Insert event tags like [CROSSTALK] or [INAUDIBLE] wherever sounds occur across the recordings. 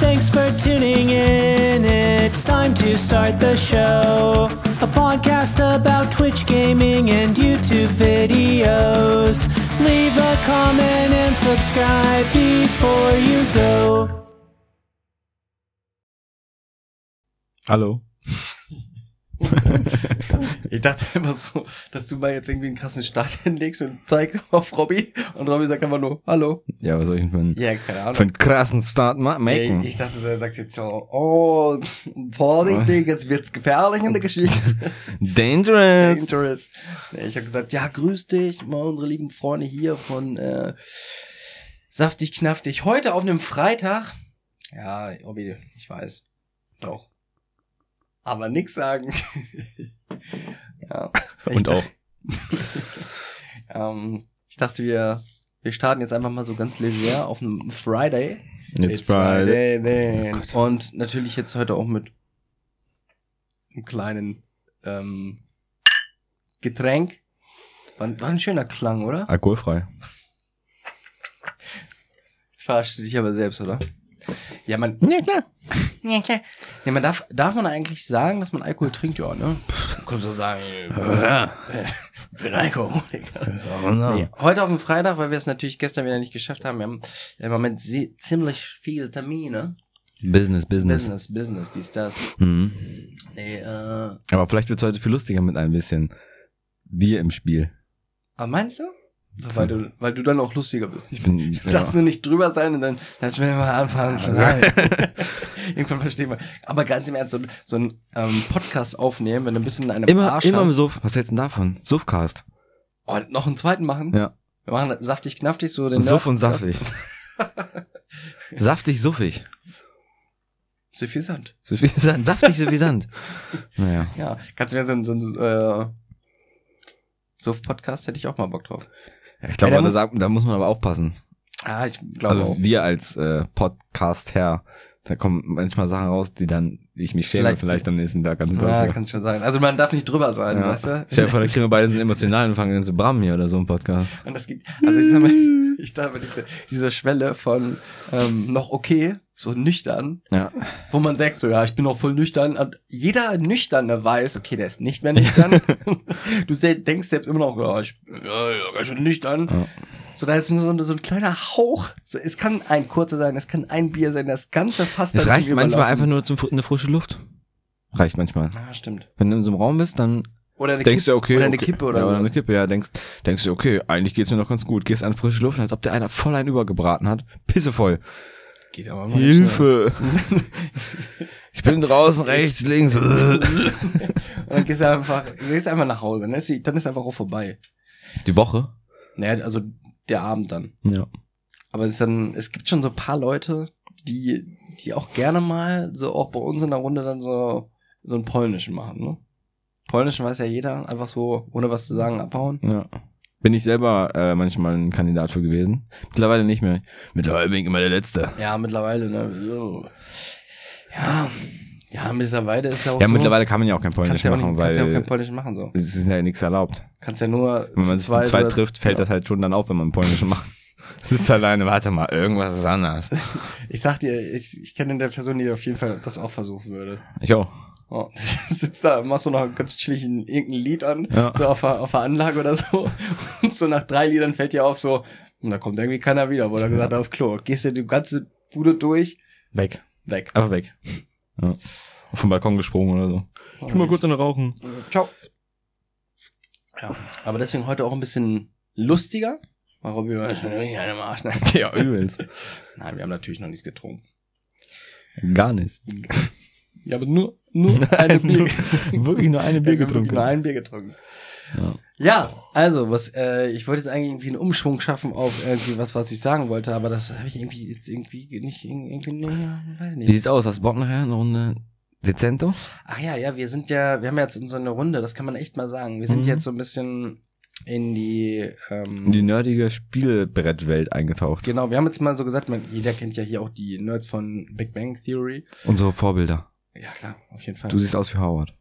Thanks for tuning in. It's time to start the show. A podcast about Twitch gaming and YouTube videos. Leave a comment and subscribe before you go. Hallo. [LAUGHS] Ich dachte immer so, dass du mal jetzt irgendwie einen krassen Start [LAUGHS] hinlegst und zeigst auf Robby und Robby sagt einfach nur Hallo. Ja, was soll ich einen, Ja, keine Ahnung. für einen krassen Start ma machen? Ey, ich dachte, du sagst jetzt so, oh, vorsichtig, jetzt wird's gefährlich in der Geschichte. [LAUGHS] Dangerous. Dangerous. Ich habe gesagt, ja, grüß dich, mal unsere lieben Freunde hier von äh, Saftig Knaftig. Heute auf einem Freitag. Ja, Robby, ich weiß. Doch. Aber nix sagen. [LAUGHS] ja. Und auch. [LAUGHS] Ähm, ich dachte, wir, wir starten jetzt einfach mal so ganz leger auf einem Friday. It's Friday. then. Oh Und natürlich jetzt heute auch mit einem kleinen ähm, Getränk. War, war ein schöner Klang, oder? Alkoholfrei. Jetzt verarschst du dich aber selbst, oder? Ja, man, Ja, klar. ja, klar. Ja, man darf, darf man eigentlich sagen, dass man Alkohol trinkt? Ja, ne? Du kannst doch sagen, Ja. ich bin Alkoholiker. Nee, heute auf dem Freitag, weil wir es natürlich gestern wieder nicht geschafft haben. Wir haben im Moment ziemlich viele Termine. Business, Business. Business, Business, dies, das. Mhm. Nee, äh, Aber vielleicht wird es heute viel lustiger mit ein bisschen Bier im Spiel. aber meinst du? So, weil du, weil du dann auch lustiger bist. Ich bin, Du darfst nur nicht drüber sein und dann, das will mal anfangen zu Ja. [LAUGHS] Irgendwann verstehen wir. Aber ganz im Ernst, so, so ein ähm, Podcast aufnehmen, wenn du ein bisschen in einem immer, Arsch immer im hast. Suff. Was hältst du denn davon? Suffcast. Oh, noch einen zweiten machen? Ja. Wir machen saftig, knaftig, so den Suff und saftig. [LAUGHS] Saftig, suffig. Suffisant. Suffisant. Saftig, suffisant. Naja. Ja, kannst du mir so ein, so ein äh, Suff-Podcast hätte ich auch mal Bock drauf. Ich glaube, Ja, da da, muss man aber aufpassen. Ah, ich glaube Also auch. wir als äh, Podcast-Herr, da kommen manchmal Sachen raus, die dann, ich mich schäme, vielleicht, Vielleicht- am nächsten Tag ganz Ja, kann schon sein. Also man darf nicht drüber sein, Ja. weißt du? Stell dir vor, da kriegen wir beide so emotional und fangen dann zu brammen hier oder so im Podcast. Und das geht, also ich sag mal, [LAUGHS] ich dachte, diese, diese Schwelle von ähm, noch okay, so nüchtern, Ja. wo man sagt, so ja, ich bin noch voll nüchtern. Und jeder Nüchterne weiß, okay, der ist nicht mehr nüchtern. [LAUGHS] du denkst selbst immer noch, ja, ich bin ja, ja, ganz schön nüchtern. Ja. So, da ist nur so, so ein kleiner Hauch. So, es kann ein kurzer sein, es kann ein Bier sein, das ganze Fass Es reicht manchmal einfach nur zum, in der frische Luft. Reicht manchmal. Ah, stimmt. Wenn du in so einem Raum bist, dann Oder eine denkst Kippe, du, okay. Oder eine okay. Kippe oder, ja, oder eine Kippe, ja, denkst, denkst du, okay, eigentlich geht's mir noch ganz gut. Gehst an frische Luft, als ob der einer voll einen übergebraten hat. Pissevoll. Geht aber mal Hilfe! [LAUGHS] ich bin draußen, rechts, links. [LAUGHS] Und dann gehst du einfach, gehst einfach nach Hause. Dann ist, die- dann ist einfach auch vorbei. Die Woche? Naja, also der Abend dann. Ja. Aber es ist dann, es gibt schon so ein paar Leute, die, die auch gerne mal, so auch bei uns in der Runde dann so, so einen polnischen machen, ne? Polnischen weiß ja jeder, einfach so, ohne was zu sagen, abhauen. Ja. Bin ich selber äh, manchmal ein Kandidat für gewesen. Mittlerweile nicht mehr. Mittlerweile bin ich immer der Letzte. Ja, mittlerweile, ne? So. Ja, ja, mittlerweile ist ja auch Ja, so. mittlerweile kann man ja auch kein Polnisch ja machen, nicht, kannst ja auch kein weil Polnischen machen, so. es ist ja nichts erlaubt. Kannst ja nur Wenn man sich zu zweit oder- trifft, fällt ja. das halt schon dann auf, wenn man Polnisch macht. Sitzt alleine, warte mal, irgendwas ist anders. [LAUGHS] Ich sag dir, ich, ich kenne der Person, die auf jeden Fall das auch versuchen würde. Ich auch. Oh, [LAUGHS] sitzt da, machst du noch ganz chillig ein, irgendein Lied an, Ja. so auf der, auf der Anlage oder so. [LAUGHS] Und so nach drei Liedern fällt dir auf, so, und da kommt irgendwie keiner wieder, wo er gesagt hat, auf Klo. Gehst du die ganze Bude durch, Weg. weg. Einfach weg. Ja. Auf den Balkon gesprungen oder so. Ich will mal kurz eine rauchen. Ciao. Ja, aber deswegen heute auch ein bisschen lustiger. Warum wir eine [LAUGHS] am Arsch. Nein. [LAUGHS] Ja, übelst. [LAUGHS] Nein, wir haben natürlich noch nichts getrunken. Gar nichts. Ja, aber nur, nur eine Bier. Wirklich nur eine Bier getrunken. Nur ein Bier getrunken. Ja. Ja, also, was, äh, ich wollte jetzt eigentlich irgendwie einen Umschwung schaffen auf irgendwie was, was ich sagen wollte, aber das habe ich irgendwie jetzt irgendwie nicht, irgendwie, ne, weiß ich Wie nicht. sieht's aus? Hast du Bock nachher eine Runde Dezento? Ach ja, ja, wir sind ja, wir haben jetzt so eine Runde, das kann man echt mal sagen. Wir sind Mhm. jetzt so ein bisschen in die, ähm, In die nerdige Spielbrettwelt eingetaucht. genau, wir haben jetzt mal so gesagt, man, jeder kennt ja hier auch die Nerds von Big Bang Theory. Unsere Vorbilder. Ja, klar, auf jeden Fall. Du siehst aus wie Howard.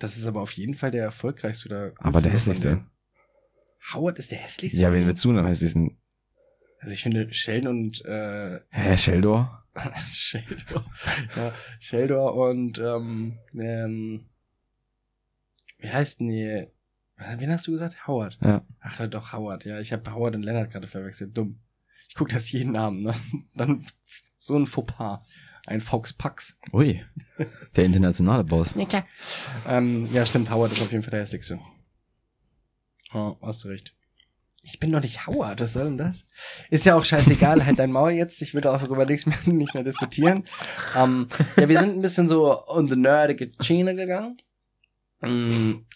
das ist aber auf jeden Fall der erfolgreichste oder Aber der hässlichste. denen. Howard ist der hässlichste. Ja, wen willst du denn am hässlichsten? Also ich finde Sheldon und äh, Hä, Sheldor? [LAUGHS] Sheldor. ja, Sheldor und ähm, ähm, wie heißt denn die? Wen hast du gesagt? Howard. Ja. Ach doch, Howard. Ja, ich habe Howard und Leonard gerade verwechselt. Dumm. Ich gucke das jeden Abend, ne? [LAUGHS] Dann so ein Fauxpas. Ein Fox Pax. Ui. Der internationale Boss. Ja, klar. Ähm, ja, stimmt, Howard ist auf jeden Fall der hässlichste. Oh, hast du recht. Ich bin doch nicht Howard, was soll denn das? Ist ja auch scheißegal, halt dein Maul jetzt. Ich will auch darüber nichts mehr, [LAUGHS] nicht mehr diskutieren. Ähm, ja, wir sind ein bisschen so on the nerdige Schiene gegangen. Ähm,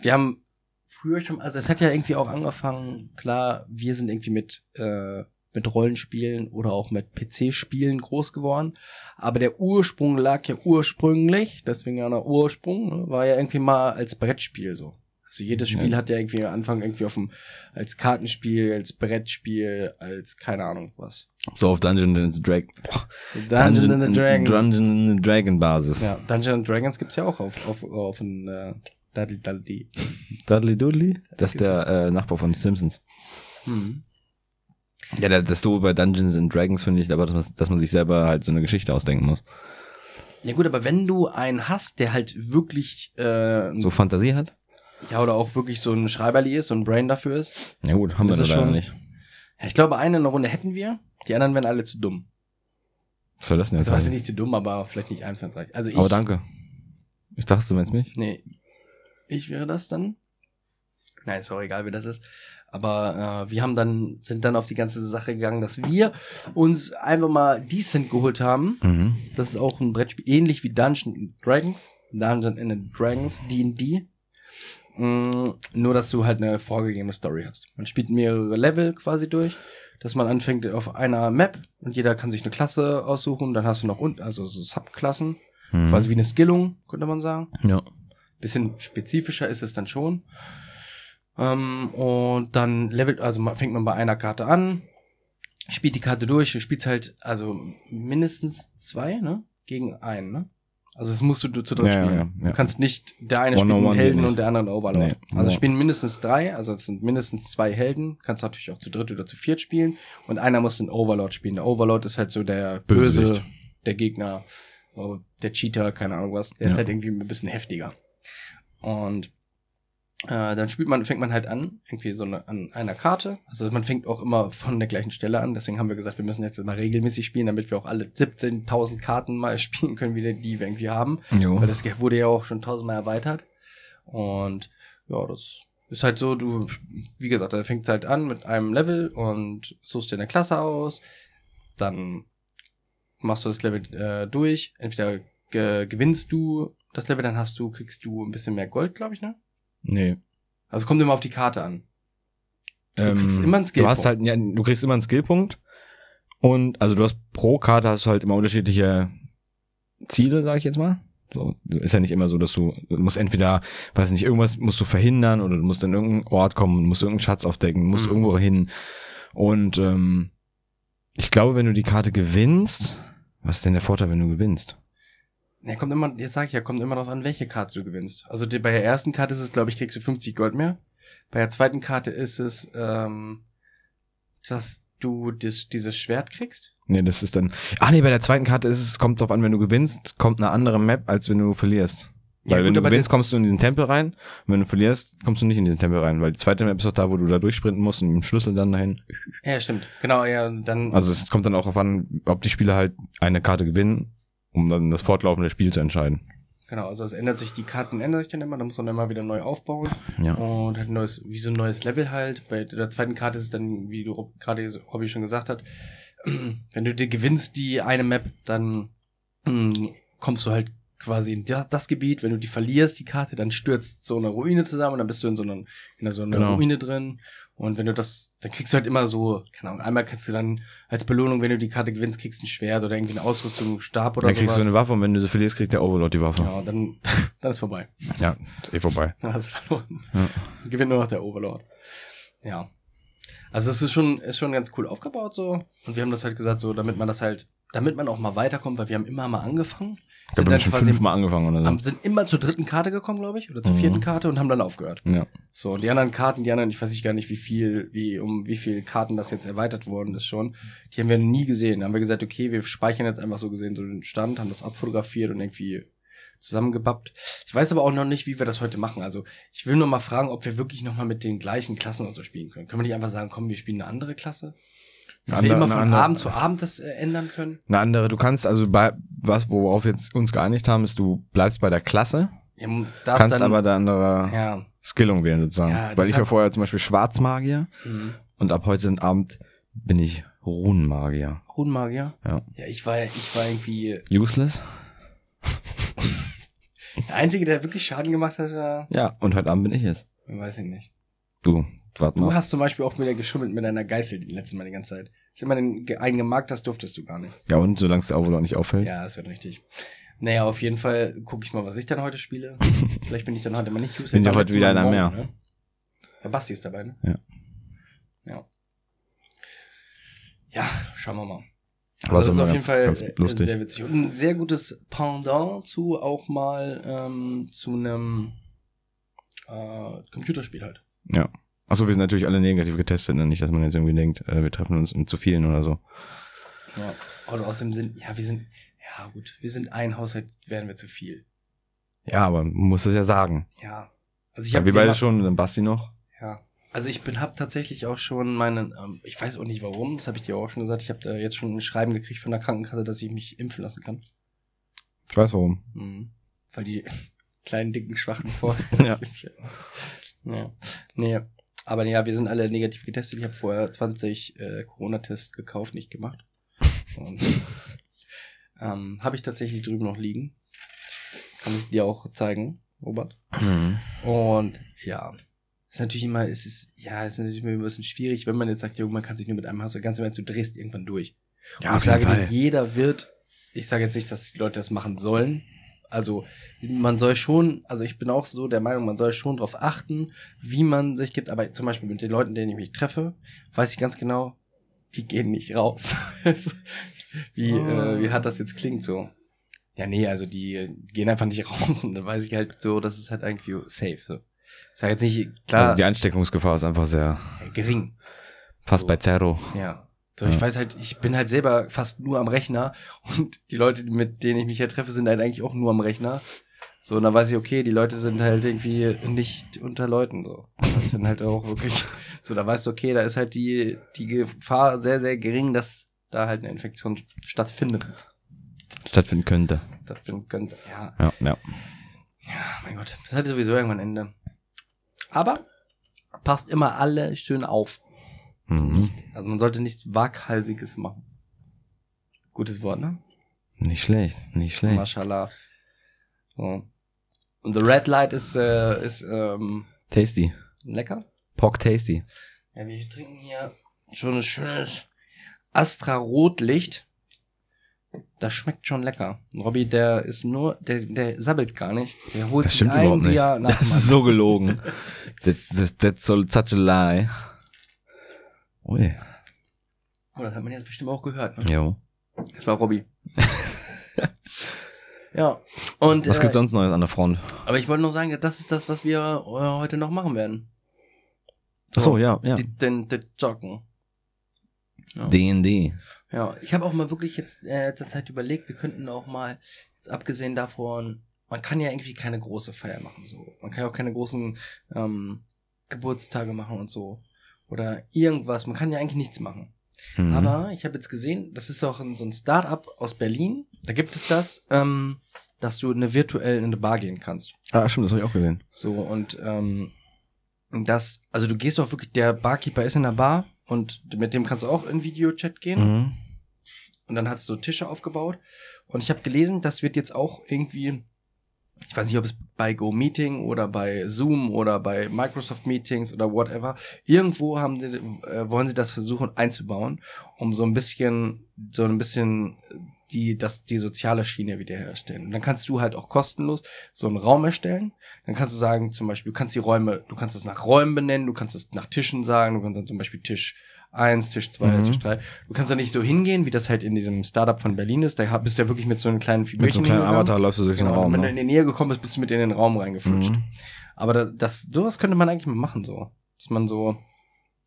wir haben früher schon, also es hat ja irgendwie auch angefangen, klar, wir sind irgendwie mit, äh, mit Rollenspielen oder auch mit PC-Spielen groß geworden. Aber der Ursprung lag ja ursprünglich, deswegen ja der Ursprung, ne, war ja irgendwie mal als Brettspiel so. Also jedes Spiel Ja. hat ja irgendwie am Anfang irgendwie auf dem, als Kartenspiel, als Brettspiel, als keine Ahnung was. So auf Dungeons and Dragons. Dungeons and Dragons. Dungeons and Dragon Basis. ja, Dungeons and Dragons gibt's ja auch auf, auf, auf ein, äh, Dudley Dudley. Dudley Dudley? Das ist der äh, Nachbar von Simpsons. Hm. Ja, das das Doofe bei Dungeons and Dragons finde ich aber, dass man, dass man sich selber halt so eine Geschichte ausdenken muss. Ja gut, aber wenn du einen hast, der halt wirklich, äh, So Fantasie hat? ja, oder auch wirklich so ein Schreiberli ist, so ein Brain dafür ist. Ja gut, haben Das wir ist da leider schon- nicht. Ja, ich glaube, eine in der Runde hätten wir, die anderen wären alle zu dumm. Was soll das denn jetzt Also, ich heißen? nicht zu dumm, aber vielleicht nicht einfallsreich. Also ich, Aber danke. Ich dachte, du meinst mich? nee, ich wäre das dann. Nein, ist auch egal, wer das ist. Aber äh, wir haben dann, sind dann auf die ganze Sache gegangen, dass wir uns einfach mal Decent geholt haben. Mhm. Das ist auch ein Brettspiel, ähnlich wie Dungeons and Dragons. Dungeons and Dragons, D&D. Mm, nur, dass du halt eine vorgegebene Story hast. Man spielt mehrere Level quasi durch, dass man anfängt auf einer Map und jeder kann sich eine Klasse aussuchen. Dann hast du noch und also so Subklassen, Mhm. quasi wie eine Skillung, könnte man sagen. Ja. Bisschen spezifischer ist es dann schon. Ähm, und dann levelt, also man- fängt man bei einer Karte an, spielt die Karte durch, du spielst halt, also mindestens zwei, ne? Gegen einen, ne? Also das musst du zu dritt Ja, spielen. ja, ja. Du kannst nicht, der eine spielt einen Helden und der andere einen Overlord. Nee. Also spielen mindestens drei, also es sind mindestens zwei Helden, kannst natürlich auch zu dritt oder zu viert spielen und einer muss den Overlord spielen. Der Overlord ist halt so der Böse, Bösewicht. der Gegner, oh, der Cheater, keine Ahnung was. Der ist halt irgendwie ein bisschen heftiger. Und äh, dann spielt man, fängt man halt an, irgendwie so eine, an einer Karte. Also man fängt auch immer von der gleichen Stelle an. Deswegen haben wir gesagt, wir müssen jetzt mal regelmäßig spielen, damit wir auch alle 17.000 Karten mal [LAUGHS] spielen können, wie die wir irgendwie haben. Jo. Weil das wurde ja auch schon tausendmal erweitert. Und ja, das ist halt so, du, wie gesagt, da fängt halt an mit einem Level und suchst dir eine Klasse aus. Dann machst du das Level äh, durch. Entweder ge gewinnst du das Level, dann hast du, kriegst du ein bisschen mehr Gold, glaube ich, ne? Nee. Also kommt immer auf die Karte an. Du Ähm, kriegst immer einen Du hast Skillpunkt. halt, ja, du kriegst immer einen Skillpunkt. Und, also du hast pro Karte hast du halt immer unterschiedliche Ziele, sag ich jetzt mal. So, ist ja nicht immer so, dass du, du musst entweder, weiß nicht, irgendwas musst du verhindern oder du musst an irgendeinen Ort kommen, musst irgendeinen Schatz aufdecken, musst Mhm. irgendwo hin. Und ähm, ich glaube, wenn du die Karte gewinnst, was ist denn der Vorteil, wenn du gewinnst? Ja, kommt immer, jetzt sag ich ja, kommt immer darauf an, welche Karte du gewinnst. Also die, bei der ersten Karte ist es, glaube ich, kriegst du 50 Gold mehr. Bei der zweiten Karte ist es, ähm, dass du das, dieses Schwert kriegst. Nee, das ist dann. Ah nee, bei der zweiten Karte ist es, kommt drauf an, wenn du gewinnst, kommt eine andere Map, als wenn du verlierst. Ja, Weil gut, wenn du aber gewinnst, kommst du in diesen Tempel rein. Und wenn du verlierst, kommst du nicht in diesen Tempel rein. Weil die zweite Map ist doch da, wo du da durchsprinten musst und mit dem Schlüssel dann dahin. Ja, stimmt. Genau, ja, dann. Also es kommt dann auch darauf an, ob die Spieler halt eine Karte gewinnen, um dann das fortlaufende Spiel zu entscheiden. Genau, also es ändert sich, die Karten ändern sich dann immer, da muss man dann immer wieder neu aufbauen. Ja. Und halt ein neues, wie so ein neues Level halt. Bei der zweiten Karte ist es dann, wie du gerade Robby schon gesagt hat, [CLEARS THROAT] wenn du dir gewinnst die eine Map, dann mm, kommst du halt quasi in das, das Gebiet. Wenn du die verlierst, die Karte, dann stürzt so eine Ruine zusammen und dann bist du in so, einer in so einer Genau. Ruine drin. Und wenn du das, dann kriegst du halt immer so, keine Ahnung, einmal kriegst du dann als Belohnung, wenn du die Karte gewinnst, kriegst du ein Schwert oder irgendwie eine Ausrüstung, einen Stab oder Dann kriegst sowas. du eine Waffe und wenn du sie verlierst, kriegt der Overlord die Waffe. ja, dann, [LAUGHS] dann ist vorbei. Ja, ist eh vorbei. [LAUGHS] Dann hast du verloren. Ja. Gewinnt nur noch der Overlord. Ja. Also es ist schon, ist schon ganz cool aufgebaut so. Und wir haben das halt gesagt, so, damit man das halt, damit man auch mal weiterkommt, weil wir haben immer mal angefangen. Ich wir haben schon fünfmal angefangen oder so. haben, sind immer zur dritten Karte gekommen, glaube ich, oder zur Mhm. vierten Karte und haben dann aufgehört. Ja. So, und die anderen Karten, die anderen, ich weiß nicht gar nicht, wie viel, wie, um wie viel Karten das jetzt erweitert worden ist schon, die haben wir nie gesehen. Da haben wir gesagt, okay, wir speichern jetzt einfach so gesehen so den Stand, haben das abfotografiert und irgendwie zusammengebappt. Ich weiß aber auch noch nicht, wie wir das heute machen. Also, ich will nur mal fragen, ob wir wirklich noch mal mit den gleichen Klassen und so spielen können. Können wir nicht einfach sagen, komm, wir spielen eine andere Klasse? Dass Eine wir immer andere- von andere- Abend zu Abend das äh, ändern können? Eine andere, du kannst, also bei, was, worauf wir jetzt uns geeinigt haben, ist, du bleibst bei der Klasse, Ja, darfst kannst dann, aber eine andere ja, Skillung wählen sozusagen. Ja, Weil ich war vorher zum Beispiel Schwarzmagier mhm. und ab heute Abend bin ich Runenmagier. Runenmagier. Ja. Ja, ich war, ich war irgendwie Useless? der Einzige, der wirklich Schaden gemacht hat, war, Ja, und heute Abend bin ich es. weiß ich nicht. Du, warte Du mal. hast zum Beispiel auch wieder geschummelt mit deiner Geißel die letzte Mal die ganze Zeit. Als du immer den gemarkt hast, durftest du gar nicht. Ja, und solange es auch wohl auch nicht auffällt. Ja, das wird richtig. Naja, auf jeden Fall gucke ich mal, was ich dann heute spiele. [LAUGHS] Vielleicht bin ich dann heute mal nicht User. Bin Ich ja heute wieder einer mehr. Ne? Der Basti ist dabei, ne? Ja. Ja. Ja, schauen wir mal. Aber Also ist das ist auf jeden Fall lustig. sehr witzig. Und ein sehr gutes Pendant zu auch mal ähm, zu einem äh, Computerspiel halt. Ja. Achso, wir sind natürlich alle negativ getestet, ne? nicht, dass man jetzt irgendwie denkt, äh, wir treffen uns in zu vielen oder so. Ja. Oder außerdem sind, ja, wir sind, ja gut, wir sind ein Haushalt, wären wir zu viel. Ja, aber man muss es ja sagen. Ja. Also ich Ja, habe wir beide schon, dann Basti noch. Ja. Also ich bin hab tatsächlich auch schon meinen, ähm, ich weiß auch nicht warum, das habe ich dir auch schon gesagt, ich habe da jetzt schon ein Schreiben gekriegt von der Krankenkasse, dass ich mich impfen lassen kann. Ich weiß warum. Mhm. Weil die [LAUGHS] kleinen, dicken, schwachen [LAUGHS] vor. Ja. [LAUGHS] ja. Nee. Aber ja, wir sind alle negativ getestet. Ich habe vorher 20 äh, Corona-Tests gekauft, nicht gemacht. [LAUGHS] Und ähm, habe ich tatsächlich drüben noch liegen. Kann ich dir auch zeigen, Robert. Mhm. Und ja, ist natürlich immer, es ist, ja, es ist natürlich immer ein bisschen schwierig, wenn man jetzt sagt, man kann sich nur mit einem Haus, ganz im Ernst, du drehst irgendwann durch. Ja, Und auf ich sage dir, jeder wird, ich sage jetzt nicht, dass die Leute das machen sollen. Also, man soll schon, also ich bin auch so der Meinung, man soll schon darauf achten, wie man sich gibt. Aber zum Beispiel mit den Leuten, denen ich mich treffe, weiß ich ganz genau, die gehen nicht raus. [LAUGHS] wie, Oh. äh, wie hart das jetzt klingt so. Ja, nee, also die gehen einfach nicht [LAUGHS] raus und dann weiß ich halt so, das ist halt irgendwie safe. So. Sag jetzt nicht, klar, Also die Ansteckungsgefahr ist einfach sehr, gering. fast So. bei Zero. Ja. So, ich weiß halt, ich bin halt selber fast nur am Rechner [LAUGHS] und die Leute, mit denen ich mich ja treffe, sind halt eigentlich auch nur am Rechner. So, und dann weiß ich, okay, die Leute sind halt irgendwie nicht unter Leuten, so. Das sind halt auch wirklich, [LAUGHS] so, da weißt du, okay, da ist halt die, die Gefahr sehr, sehr gering, dass da halt eine Infektion stattfindet. Stattfinden könnte. Stattfinden könnte, ja. Ja, ja. Ja, mein Gott, das hat sowieso irgendwann ein Ende. Aber passt immer alle schön auf. Mhm. Also man sollte nichts Waghalsiges machen. Gutes Wort, ne? Nicht schlecht, nicht schlecht. Mashallah. So. Und the Red Light ist, äh, ist ähm, Tasty. lecker. Pork Tasty. Ja, wir trinken hier schon ein schönes Astra Rotlicht. Das schmeckt schon lecker. Robby, der ist nur, der, der sabbelt gar nicht. Der holt Das sich stimmt ein überhaupt nicht. Bier nach Das ist so gelogen. [LAUGHS] that's, that's, that's so, such a lie. Ui. Oh, das hat man jetzt bestimmt auch gehört. Ne? Jo. Das war Robby. [LAUGHS] ja. Und, Was äh, gibt's sonst Neues an der Front? Aber ich wollte noch sagen, das ist das, was wir äh, heute noch machen werden. Ach so, ja, ja. Die, den, den Joggen. Ja. D&D. Ja, ich habe auch mal wirklich jetzt äh, letzter Zeit überlegt, wir könnten auch mal, jetzt abgesehen davon, man kann ja irgendwie keine große Feier machen, so. Man kann ja auch keine großen ähm, Geburtstage machen und so. Oder irgendwas, man kann ja eigentlich nichts machen. Mhm. Aber ich habe jetzt gesehen, das ist auch ein, so ein Start-up aus Berlin. Da gibt es das, ähm, dass du eine virtuell in eine Bar gehen kannst. Ah, stimmt, das habe ich auch gesehen. So, und ähm, das, also du gehst auch wirklich, der Barkeeper ist in der Bar und mit dem kannst du auch in Videochat gehen. Mhm. Und dann hast du Tische aufgebaut. Und ich habe gelesen, das wird jetzt auch irgendwie, ich weiß nicht, ob es bei GoMeeting oder bei Zoom oder bei Microsoft Meetings oder whatever, irgendwo haben sie, äh, wollen sie das versuchen einzubauen, um so ein bisschen, so ein bisschen die, das, die soziale Schiene wiederherstellen. Und dann kannst du halt auch kostenlos so einen Raum erstellen. Dann kannst du sagen, zum Beispiel, du kannst die Räume, du kannst es nach Räumen benennen, du kannst es nach Tischen sagen, du kannst dann zum Beispiel Tisch eins, Tisch zwei, Mhm. Tisch drei. Du kannst da nicht so hingehen, wie das halt in diesem Startup von Berlin ist. Da bist du ja wirklich mit so einem kleinen Mit so einem kleinen hingegangen. Avatar läufst du durch den Genau, Raum. wenn du in Ne? die Nähe gekommen bist, bist du mit in den Raum reingeflutscht. Mhm. Aber da, das, sowas könnte man eigentlich mal machen, so. Dass man so,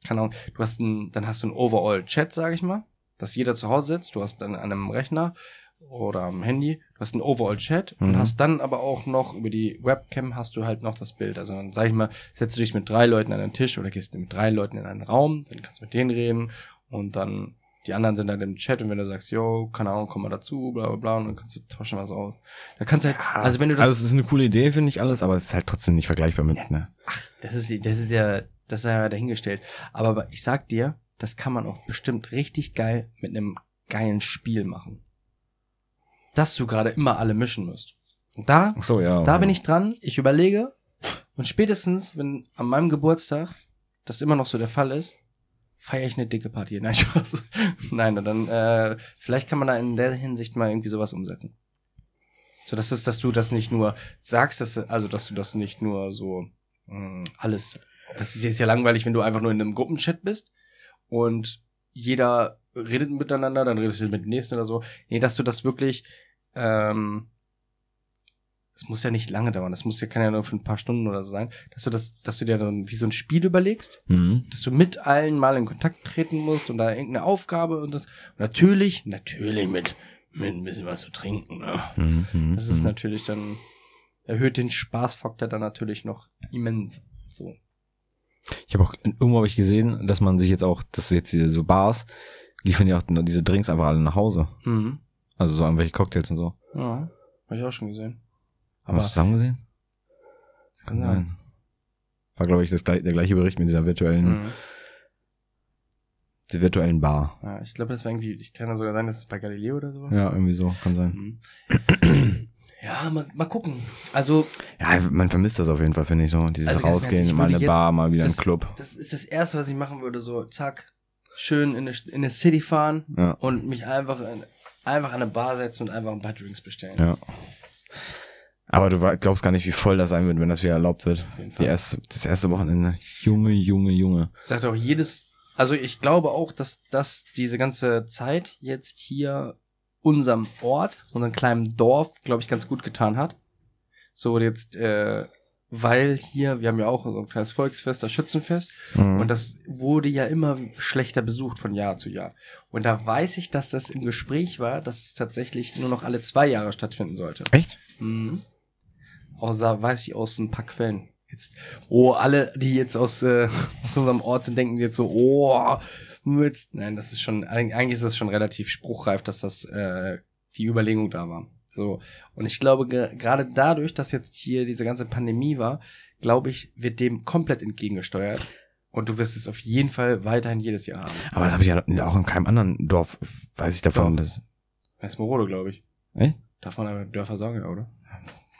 keine Ahnung, du hast ein, dann hast du einen Overall-Chat, sag ich mal, dass jeder zu Hause sitzt, du hast dann an einem Rechner oder am Handy, du hast einen Overall-Chat und Mhm. hast dann aber auch noch über die Webcam hast du halt noch das Bild. Also dann sag ich mal, setzt du dich mit drei Leuten an einen Tisch oder gehst mit drei Leuten in einen Raum, dann kannst du mit denen reden und dann die anderen sind dann im Chat und wenn du sagst, yo, keine Ahnung, komm mal dazu, bla bla bla, und dann kannst du tauschen was aus. Da kannst du halt, also wenn du das Also es ist eine coole Idee, finde ich alles, aber es ist halt trotzdem nicht vergleichbar mit, ne? Das ist, das ist ja, das ist ja dahingestellt. Aber ich sag dir, das kann man auch bestimmt richtig geil mit einem geilen Spiel machen. Dass du gerade immer alle mischen musst. Und da, so, ja. da bin ich dran, ich überlege, und spätestens, wenn an meinem Geburtstag das immer noch so der Fall ist, feiere ich eine dicke Party. [LAUGHS] Nein, Spaß. Nein, dann, äh, vielleicht kann man da in der Hinsicht mal irgendwie sowas umsetzen. So, dass es, dass du das nicht nur sagst, dass, also, dass du das nicht nur so, mh, alles, das ist jetzt ja langweilig, wenn du einfach nur in einem Gruppenchat bist und jeder redet miteinander, dann redest du mit dem nächsten oder so. Nee, dass du das wirklich, ähm, das muss ja nicht lange dauern, das muss ja, kann ja nur für ein paar Stunden oder so sein, dass du das, dass du dir dann wie so ein Spiel überlegst, Mhm. dass du mit allen mal in Kontakt treten musst und da irgendeine Aufgabe und das, und natürlich, natürlich mit, mit ein bisschen was zu trinken, ne? Mhm. Mhm. Das ist Mhm. natürlich dann, erhöht den Spaßfaktor dann natürlich noch immens. So. Ich habe auch, irgendwo habe ich gesehen, dass man sich jetzt auch, dass jetzt hier so Bars, liefern ja auch diese Drinks einfach alle nach Hause. Mhm. Also so irgendwelche Cocktails und so. Ja, habe ich auch schon gesehen. Haben wir das zusammen gesehen? das kann sein. War, glaube ich, das, der gleiche Bericht mit dieser virtuellen, Mhm. der virtuellen Bar. Ja, ich glaube, das war irgendwie, ich kann sogar sein, das ist bei Galileo oder so. Ja, irgendwie so, kann sein. Mhm. Ja, mal, mal gucken. Also, Ja, man vermisst das auf jeden Fall, finde ich so. Dieses Also Rausgehen, mal eine jetzt- Bar, mal wieder das- ein Club. das ist das Erste, was ich machen würde, so, zack, schön in eine, in eine City fahren Ja. und mich einfach, in, einfach an eine Bar setzen und einfach ein paar Drinks bestellen. Ja. Aber du glaubst gar nicht, wie voll das sein wird, wenn das wieder erlaubt wird. Die erste, das erste Wochenende. Junge, Junge, Junge. Sagt auch jedes, also ich glaube auch, dass, dass diese ganze Zeit jetzt hier unserem Ort, unserem kleinen Dorf, glaube ich, ganz gut getan hat. So jetzt, äh, weil hier, wir haben ja auch so ein kleines Volksfest, das Schützenfest, Mhm. und das wurde ja immer schlechter besucht von Jahr zu Jahr. Und da weiß ich, dass das im Gespräch war, dass es tatsächlich nur noch alle zwei Jahre stattfinden sollte. Echt? Mhm. Außer weiß ich aus ein paar Quellen. Jetzt, oh, alle, die jetzt aus, äh, [LAUGHS] aus unserem Ort sind, denken jetzt so, oh, mit. Nein, das ist schon, eig- eigentlich ist das schon relativ spruchreif, dass das äh, die Überlegung da war. So. Und ich glaube, ge gerade dadurch, dass jetzt hier diese ganze Pandemie war, glaube ich, wird dem komplett entgegengesteuert. Und du wirst es auf jeden Fall weiterhin jedes Jahr haben. Aber das habe ich ja auch in keinem anderen Dorf, weiß ich davon. Doch. Das Westmerode, glaube ich. Echt? Darf man aber Dörfer sagen, oder?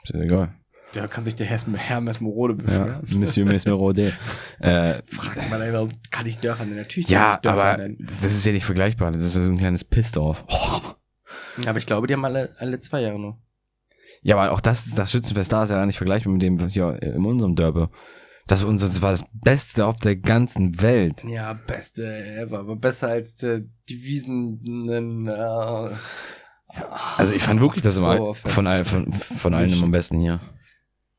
ist ja egal. Da kann sich der Herr, Herr Mesmerode Ja, beschweren. Monsieur Mesmerode. [LAUGHS] äh, Fragt man einfach, kann ich Dörfer nennen? Natürlich ja, aber nennen. das ist ja nicht vergleichbar. Das ist so ein kleines Pissdorf. Oh. Aber ich glaube, die haben alle, alle zwei Jahre nur. Ja, aber auch das, das Schützenfest da ist ja nicht vergleichbar mit dem hier in unserem Dörpe. Das, war unser, das war das Beste auf der ganzen Welt. Ja, beste ever. Aber besser als die Wiesen. Äh, Also ich fand wirklich das immer Oktoberfest. von, all, von, von allen immer am besten hier.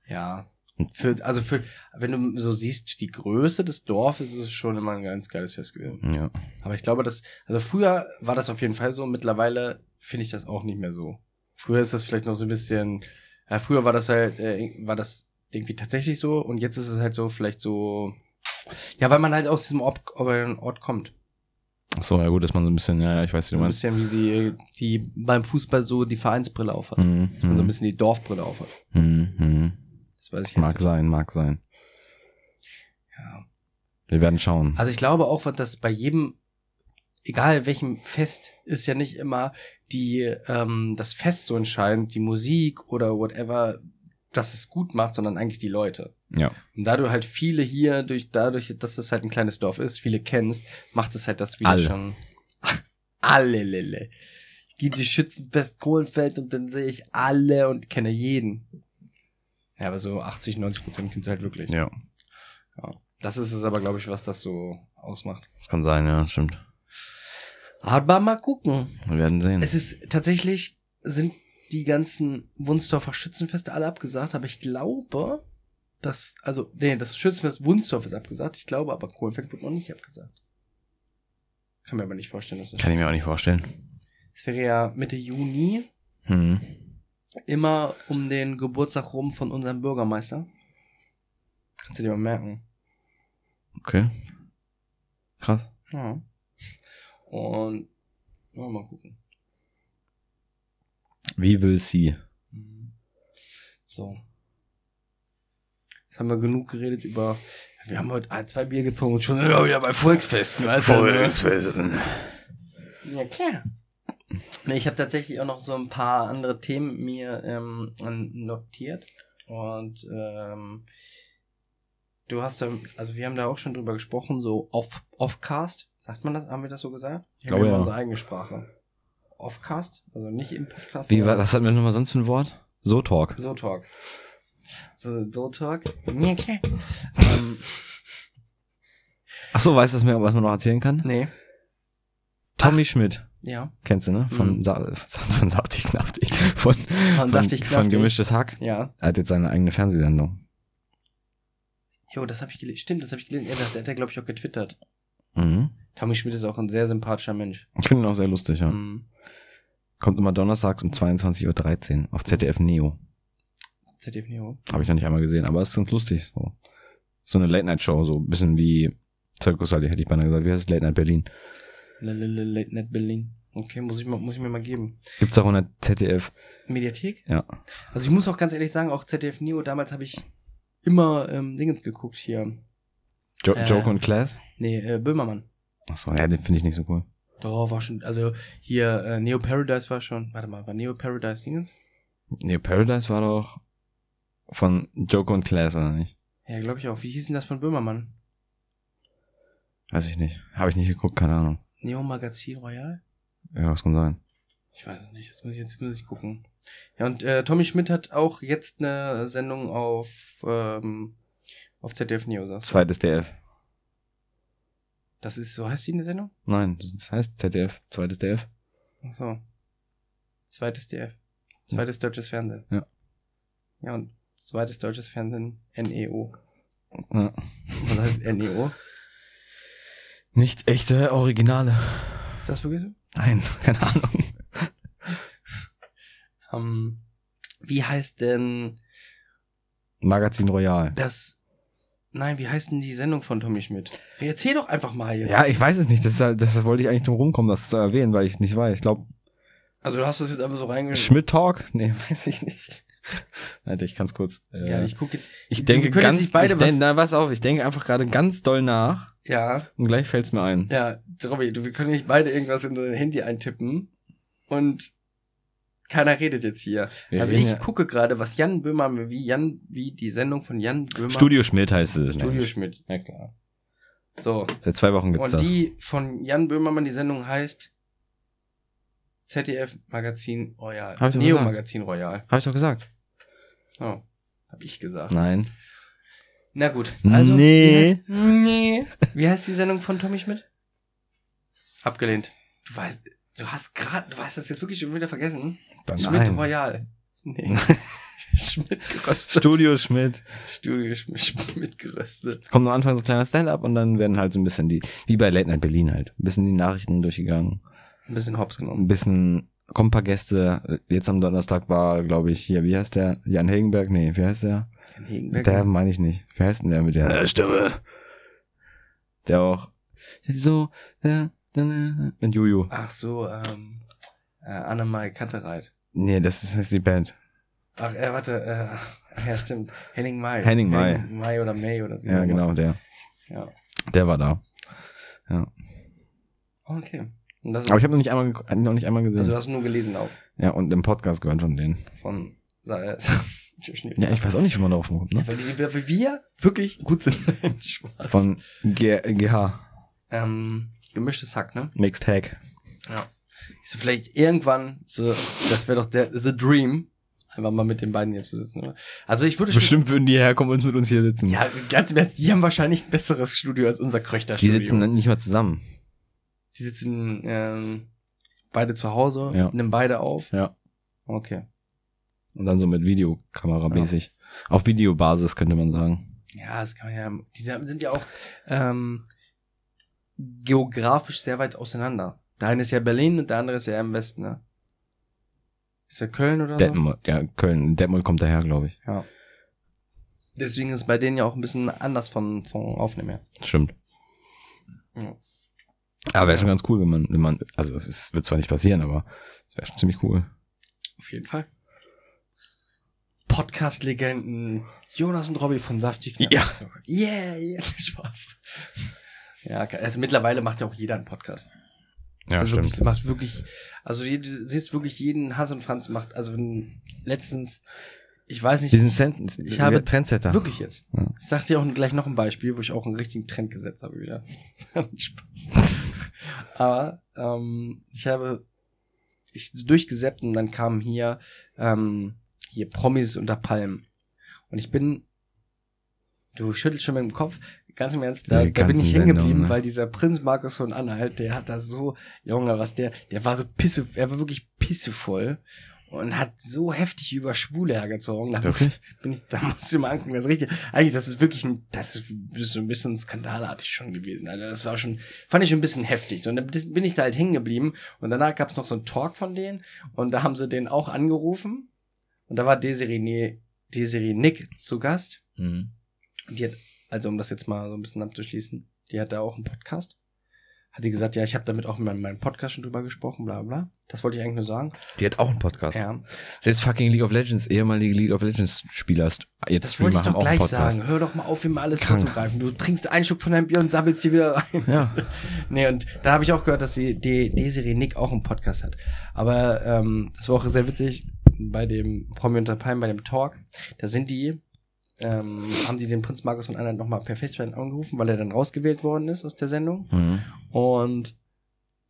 Ja. Für, also für, wenn du so siehst, die Größe des Dorfes ist es schon immer ein ganz geiles Fest gewesen. Ja. Aber ich glaube, dass, also früher war das auf jeden Fall so, mittlerweile finde ich das auch nicht mehr so. Früher ist das vielleicht noch so ein bisschen, ja, früher war das halt, äh, war das irgendwie tatsächlich so und jetzt ist es halt so, vielleicht so, ja, weil man halt aus diesem Ort, Ort kommt. Ach so, ja gut, dass man so ein bisschen, ja, ja ich weiß, wie So du ein meinst. bisschen wie die, die beim Fußball so die Vereinsbrille aufhat. Mhm, Und so ein mhm, bisschen die Dorfbrille aufhat. mhm, mhm. Das weiß ich Mag sein, mag sein. Ja. Wir werden schauen. Also ich glaube auch, dass bei jedem, egal welchem Fest, ist ja nicht immer die, ähm, das Fest so entscheidend, die Musik oder whatever, dass es gut macht, sondern eigentlich die Leute. ja. Und da du halt viele hier, durch, dadurch, dass es halt ein kleines Dorf ist, viele kennst, macht es halt das wieder Alle. schon. [LAUGHS] alle, Lille. Ich gehe durch Schützenfest Kohlenfeld und dann sehe ich alle und kenne jeden. Ja, aber so 80, 90 Prozent kennst du halt wirklich. Ja. Ja. Das ist es aber, glaube ich, was das so ausmacht. Kann sein, ja, das stimmt. Aber mal gucken. Wir werden sehen. Es ist tatsächlich, sind die ganzen Wunsdorfer Schützenfeste alle abgesagt, aber ich glaube, dass, also, nee, das Schützenfest Wunsdorf ist abgesagt. Ich glaube aber, Kohlenfeld wird noch nicht abgesagt. Kann mir aber nicht vorstellen, dass das. Kann ich mir auch nicht vorstellen. Es wäre ja Mitte Juni, Hm. Immer um den Geburtstag rum von unserem Bürgermeister. Kannst du dir mal merken. Okay. Krass. Ja. Und, ja, mal gucken. Wie will sie? Mhm. So. Jetzt haben wir genug geredet über. Wir haben heute ein, zwei Bier getrunken und schon wieder bei Volksfesten. Weißt ne? Ja, klar. Ich habe tatsächlich auch noch so ein paar andere Themen mir ähm, notiert. Und ähm, du hast da, also wir haben da auch schon drüber gesprochen, so off, Offcast. Sagt man das? Haben wir das so gesagt? Ich glaube, ja. unsere eigene Sprache. Offcast, also nicht im Podcast. Wie, was hatten wir nochmal sonst für ein Wort? So Talk. so Talk. So, so Talk. Ja, klar. ähm, Ach so, weißt du, was, mir, was man noch erzählen kann? nee. Tommy Schmidt. Ja. Kennst du, ne? Von, Mhm. Sa von Saftig Knaftig. [LAUGHS] Von, Von Saftig Von Knaftig. Gemischtes Hack. Ja. Er hat jetzt seine eigene Fernsehsendung. Jo, das habe ich gelesen. Stimmt, das habe ich gelesen. Ja, der, der hat ja, glaube ich, auch getwittert. Mhm. Tommy Schmidt ist auch ein sehr sympathischer Mensch. Ich finde ihn auch sehr lustig, ja. Mhm. Kommt immer donnerstags um 22.13 Uhr auf ZDF Neo. ZDF Neo. Habe ich noch nicht einmal gesehen, aber ist ganz lustig. So, so eine Late-Night-Show, so ein bisschen wie Circus Ali, hätte ich beinahe gesagt. Wie heißt es? Late Night Berlin. Late Night Berlin. Okay, muss ich, mal, muss ich mir mal geben. Gibt's auch in der ZDF. Mediathek? Ja. Also ich muss auch ganz ehrlich sagen, auch ZDF Neo, damals habe ich immer ähm, Dingens geguckt hier. Jo Äh. Joke und Class. Nee, äh, Böhmermann. Achso, ja, den finde ich nicht so cool. Doch, war schon, also hier, äh, Neo Paradise war schon, warte mal, war Neo Paradise Dingens? Nee, Paradise war doch von Joke und Class, oder nicht? Ja, glaube ich auch. Wie hieß denn das von Böhmermann? Weiß ich nicht. Habe ich nicht geguckt, keine Ahnung. Neo Magazin Royal? Ja, was kann sein. Ich weiß es nicht, das muss ich jetzt muss ich gucken. Ja, und äh, Tommy Schmidt hat auch jetzt eine Sendung auf, ähm, auf ZDF Neo, sagst du? Zweites DF. Das ist, so heißt die eine Sendung? Nein, das heißt ZDF. Zweites DF. Ach so. Zweites DF. Zweites deutsches Fernsehen. Ja. Ja, und zweites deutsches Fernsehen NEO. Ja. Was heißt NEO? Nicht echte Originale. Ist das wirklich so? Nein, [LAUGHS] keine Ahnung. [LAUGHS] Ähm, wie heißt denn Magazin Royal. das? Nein, wie heißt denn die Sendung von Tommy Schmidt? Erzähl doch einfach mal jetzt. Ja, ich weiß es nicht. Das, halt- das wollte ich eigentlich drum rumkommen, das zu erwähnen, weil ich es nicht weiß. Ich glaube, Also du hast das jetzt einfach so reingeschrieben. Schmidt Talk? Nee, [LAUGHS] weiß ich nicht. Warte, ich kann es kurz. Äh, Ja, ich gucke jetzt. ich denke ganz, jetzt beide ich was- denk, na, pass auf, ich denke einfach gerade ganz doll nach Ja, und gleich fällt's mir ein. ja, Robby, du, wir können nicht beide irgendwas in dein Handy eintippen und keiner redet jetzt hier. Wir also ich ja- gucke gerade, was Jan Böhmer, wie Jan, wie die Sendung von Jan Böhmer. Studio Schmidt heißt es. Studio nämlich. Schmidt. Ja, klar. So. Seit zwei Wochen gibt's Und das. die von Jan Böhmermann, die Sendung heißt ZDF Magazin Royal. Neo gesagt. Magazin Royal. Habe ich doch gesagt. Oh, hab ich gesagt. Nein. Na gut. Also, Nee. Wie, nee. Wie heißt die Sendung von Tommy Schmidt? Abgelehnt. Du weißt, du hast gerade, du weißt das jetzt wirklich schon wieder vergessen. Dann Schmidt nein. Royal. Nee. [LAUGHS] Schmidt geröstet. Studio Schmidt. Studio Schmidt, geröstet. Es kommt am Anfang so ein kleiner Stand-up und dann werden halt so ein bisschen die, wie bei Late Night Berlin halt, ein bisschen die Nachrichten durchgegangen. Ein bisschen hops Ein genommen. bisschen, kommen ein paar Gäste. Jetzt am Donnerstag war, glaube ich, hier, wie heißt der? Jan Hegenberg? Nee, wie heißt der? Jan Hegenberg. Der meine ich nicht. Wie heißt denn der mit der Stimme? Der auch, so, der, der, mit Juju. Ach so, ähm, äh, Annemai Kattereit. Nee, das ist, das ist die Band. Ach, äh, warte, äh, ja, stimmt. Henning Mai. Henning Mai. Henning Mai oder May oder wie Ja, genau, der. Ja. Der war da. Okay. Aber ich habe noch nicht einmal, noch nicht einmal gesehen. also du hast nur gelesen auch ja, und im Podcast gehört von denen. von Sa äh, [LAUGHS] Ja, ich weiß auch nicht, wie man darauf kommt, ne? weil, die, weil wir wirklich gut sind. [LAUGHS] Spaß. Von G GH. ähm, gemischtes Hack, ne? Mixed Hack. Ja. Ich so, vielleicht irgendwann, so, das wäre doch der The Dream, Einfach mal mit den beiden hier zu sitzen. Oder? Also ich würde schon, Bestimmt würden die herkommen und mit uns hier sitzen. ja, ganz im Ernst, die haben wahrscheinlich ein besseres Studio als unser die Kröchter-Studio. sitzen dann nicht mal zusammen. Die sitzen ähm, beide zu Hause, Ja. nehmen beide auf. Ja. Okay. Und dann so mit Videokamera mäßig. Auf Videobasis könnte man sagen. Ja, das kann man ja. Die sind ja auch ähm, geografisch sehr weit auseinander. Der eine ist ja Berlin und der andere ist ja im Westen, ne? Ist ja Köln oder so? Detmold, ja, Köln. Detmold kommt daher, glaube ich. Ja. Deswegen ist bei denen ja auch ein bisschen anders von, von Aufnehmen her. Stimmt. Ja. Aber wäre schon ganz cool, wenn man, wenn man, also es ist, wird zwar nicht passieren, aber es wäre schon ziemlich cool. Auf jeden Fall. Podcast-Legenden Jonas und Robby von Saftig. Ja. Yeah, yeah, Spaß. Ja, also mittlerweile macht ja auch jeder einen Podcast. Ja, also Wirklich, macht wirklich, also du siehst wirklich jeden Hans und Franz macht, also wenn letztens, ich weiß nicht, Die sind Cent Ich habe- Trendsetter. wirklich jetzt. Ja. Ich sag dir auch gleich noch ein Beispiel, wo ich auch einen richtigen Trend gesetzt habe wieder. [LAUGHS] Spaß. Aber ähm, ich habe ich durchgesäppt und dann kamen hier ähm, hier Promis unter Palmen. Und ich bin, du schüttelst schon mit dem Kopf, ganz im Ernst, da, da bin ich hängen geblieben, ne? weil dieser Prinz Markus von Anhalt, der hat da so, Junge, was der, der war so pisse, er war wirklich pissevoll und hat so heftig über Schwule hergezogen. Da muss, bin ich, da musst du mal angucken, das ist richtig. Eigentlich, das ist wirklich ein, das ist so ein bisschen skandalartig schon gewesen. Also das war schon, fand ich schon ein bisschen heftig. So, und dann bin ich da halt hängen geblieben und danach gab es noch so einen Talk von denen und da haben sie den auch angerufen und da war Desiree, nee, Desiree Nick zu Gast. Mhm. Die hat, also um das jetzt mal so ein bisschen abzuschließen, die hat da auch einen Podcast. Hat die gesagt, ja, ich habe damit auch in meinem, meinem Podcast schon drüber gesprochen, bla bla. Das wollte ich eigentlich nur sagen. Die hat auch einen Podcast. Ja, Selbst fucking League of Legends, ehemalige League of Legends Spieler, ist- jetzt das wollte ich Streamer, doch haben auch einen gleich Podcast. sagen. Hör doch mal auf, immer alles Krank. vorzugreifen. Du trinkst einen Schluck von deinem Bier und sabbelst hier wieder rein. Ja. [LAUGHS] Nee, und da habe ich auch gehört, dass die, die Desiree Nick auch einen Podcast hat. Aber ähm, das war auch sehr witzig bei dem Promi unter Palmen, bei dem Talk. Da sind die, ähm, haben die den Prinz Markus und anderen nochmal per FaceTime angerufen, weil er dann rausgewählt worden ist aus der Sendung. Mhm. Und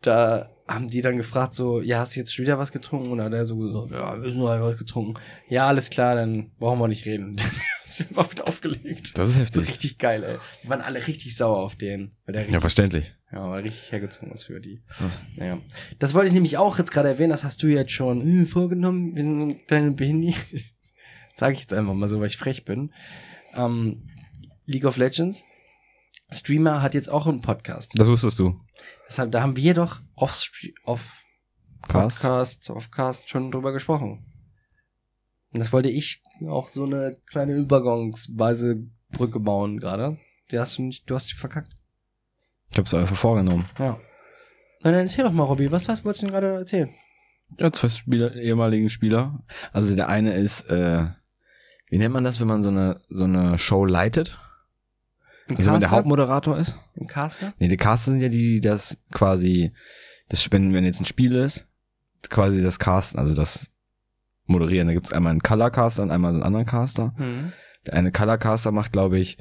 da haben die dann gefragt, so, ja, hast du jetzt schon wieder was getrunken? Und hat er so gesagt, ja, wir sind nur was getrunken. Ja, alles klar, dann brauchen wir nicht reden. [LAUGHS] sind wir wieder aufgelegt. Das ist heftig. richtig geil, ey. Die waren alle richtig sauer auf den, weil der Ja, richtig, verständlich. ja, weil er richtig hergezogen ist für die. Krass. Naja. Das wollte ich nämlich auch jetzt gerade erwähnen, das hast du jetzt schon äh, vorgenommen, wir sind kleine Behindi. Sag ich jetzt einfach mal so, weil ich frech bin. Ähm, League of Legends. Streamer hat jetzt auch einen Podcast. Das wusstest du. Deshalb, da haben wir doch auf, auf Cast? Podcast, auf Cast schon drüber gesprochen. Und das wollte ich auch so eine kleine übergangsweise Brücke bauen gerade. Die hast du nicht, du hast die verkackt. Ich hab's einfach vorgenommen. Ja. Na, dann erzähl doch mal, Robby, was hast, wolltest du denn gerade erzählen? Ja, zwei Spieler, ehemaligen Spieler. Also der eine ist, äh, wie nennt man das, wenn man so eine, so eine Show leitet? Ein Also wenn der? Hauptmoderator ist? Ein Caster? Nee, die Caster sind ja die, die das quasi, das, wenn, wenn jetzt ein Spiel ist, quasi das Casten, also das Moderieren. Da gibt's einmal einen Color Caster und einmal so einen anderen Caster. Mhm. Der eine Color Caster macht, glaube ich,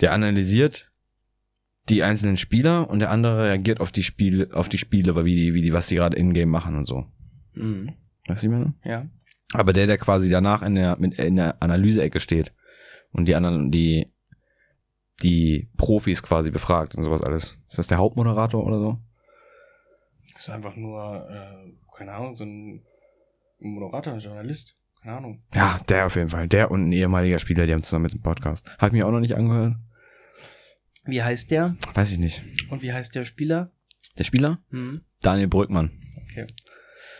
der analysiert die einzelnen Spieler und der andere reagiert auf die Spiele, auf die Spiele, wie die, wie die, was die gerade in-game machen und so. Mhm. Weißt du, ich meine? Ja. Aber der, der quasi danach in der, mit, in der Analyse-Ecke steht und die anderen, die, die Profis quasi befragt und sowas alles. Ist das der Hauptmoderator oder so? Das ist einfach nur, äh, keine Ahnung, so ein Moderator, ein Journalist. Keine Ahnung. Ja, der auf jeden Fall. Der und ein ehemaliger Spieler, die haben zusammen mit dem Podcast. Hab ich mir auch noch nicht angehört. Wie heißt der? Weiß ich nicht. Und wie heißt der Spieler? Der Spieler? Mhm. Daniel Brückmann. Okay.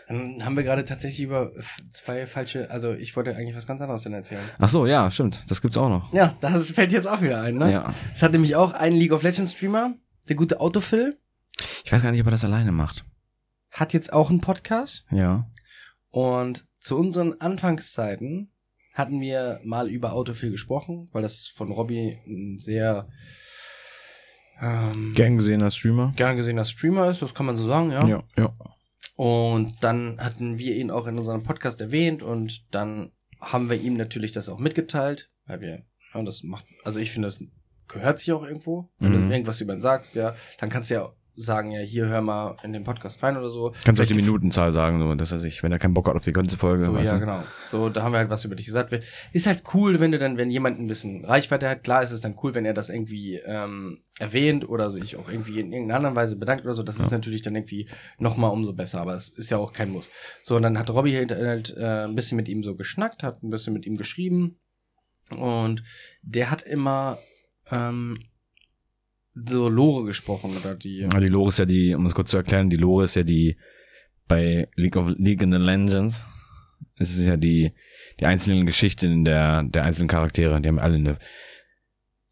Dann haben wir gerade tatsächlich über zwei falsche, also ich wollte eigentlich was ganz anderes denn erzählen. Ach so, ja, stimmt. Das gibt's auch noch. Ja, das fällt jetzt auch wieder ein, ne? Ja. Es hat nämlich auch einen League of Legends Streamer, der gute Autofill, Ich weiß gar nicht, ob er das alleine macht. hat jetzt auch einen Podcast. Ja. Und zu unseren Anfangszeiten hatten wir mal über Autofill gesprochen, weil das von Robbie ein sehr ähm, Gern gesehener Streamer. gern gesehener Streamer ist, das kann man so sagen, ja. Ja, ja. Und dann hatten wir ihn auch in unserem Podcast erwähnt und dann haben wir ihm natürlich das auch mitgeteilt, weil wir, ja, das macht, also ich finde, das gehört sich auch irgendwo. Wenn Mhm. du irgendwas über ihn sagst, ja, dann kannst du ja sagen, ja, hier hör mal in den Podcast rein oder so. Kannst du auch die Minutenzahl sagen, so, dass er sich, wenn er keinen Bock hat auf die ganze Folge, So, ja, du? genau. So, da haben wir halt was über dich gesagt. Ist halt cool, wenn du dann, wenn jemand ein bisschen Reichweite hat, klar ist es dann cool, wenn er das irgendwie ähm, erwähnt oder sich auch irgendwie in irgendeiner anderen Weise bedankt oder so. Das ist natürlich dann irgendwie nochmal umso besser, aber es ist ja auch kein Muss. So, und dann hat Robby halt, halt äh, ein bisschen mit ihm so geschnackt, hat ein bisschen mit ihm geschrieben und der hat immer ähm, so Lore gesprochen oder die. Ja, die Lore ist ja die, um es kurz zu erklären, die Lore ist ja die, bei League of League in the Legends, es ist ja die, die einzelnen Geschichten der, der einzelnen Charaktere, die haben alle eine,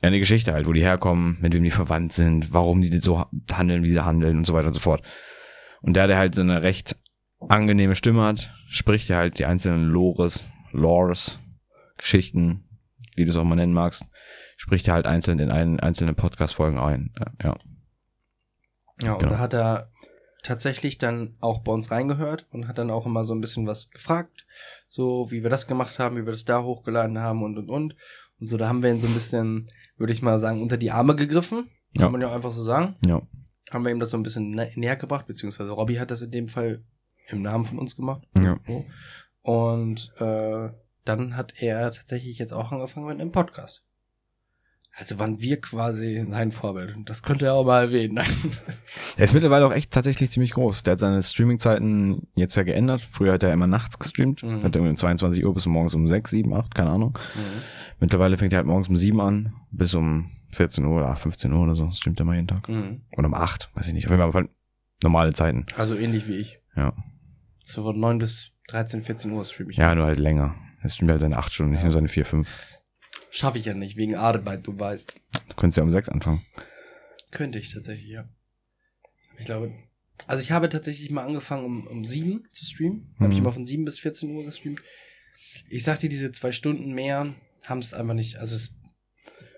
eine Geschichte halt, wo die herkommen, mit wem die verwandt sind, warum die so handeln, wie sie handeln und so weiter und so fort. Und der, der halt so eine recht angenehme Stimme hat, spricht er halt die einzelnen Lores, Lores, Geschichten, wie du es auch mal nennen magst, spricht er halt einzeln in einen einzelnen Podcast-Folgen ein. Ja. Ja, und Genau. da hat er tatsächlich dann auch bei uns reingehört und hat dann auch immer so ein bisschen was gefragt, so wie wir das gemacht haben, wie wir das da hochgeladen haben und und und. Und so, da haben wir ihn so ein bisschen, würde ich mal sagen, unter die Arme gegriffen. Kann Ja. man ja einfach so sagen. Ja. Haben wir ihm das so ein bisschen nä näher gebracht, beziehungsweise Robby hat das in dem Fall im Namen von uns gemacht. Ja. So. Und äh, dann hat er tatsächlich jetzt auch angefangen mit einem Podcast. Also waren wir quasi sein Vorbild. Das könnte er auch mal erwähnen. [LAUGHS] Er ist mittlerweile auch echt tatsächlich ziemlich groß. Der hat seine Streaming-Zeiten jetzt ja geändert. Früher hat er immer nachts gestreamt. Mhm. Hat irgendwie um 22 Uhr bis morgens um 6, 7, 8, keine Ahnung. Mhm. Mittlerweile fängt er halt morgens um 7 an, bis um 14 Uhr oder 15 Uhr oder so. Streamt er mal jeden Tag. Mhm. Oder um 8, weiß ich nicht. Auf jeden Fall normale Zeiten. Also ähnlich wie ich. Ja. So von 9 bis 13, 14 Uhr stream ich. Ja, nur halt länger. Er streamt halt seine 8 Stunden, nicht Ja. nur seine 4, 5. Schaffe ich ja nicht, wegen Arbeit, du weißt. Du könntest ja um 6 anfangen. Könnte ich tatsächlich, ja. Ich glaube, also ich habe tatsächlich mal angefangen um, um 7 zu streamen. Habe ich Mhm. immer von 7 bis 14 Uhr gestreamt. Ich sagte, diese zwei Stunden mehr haben es einfach nicht, also es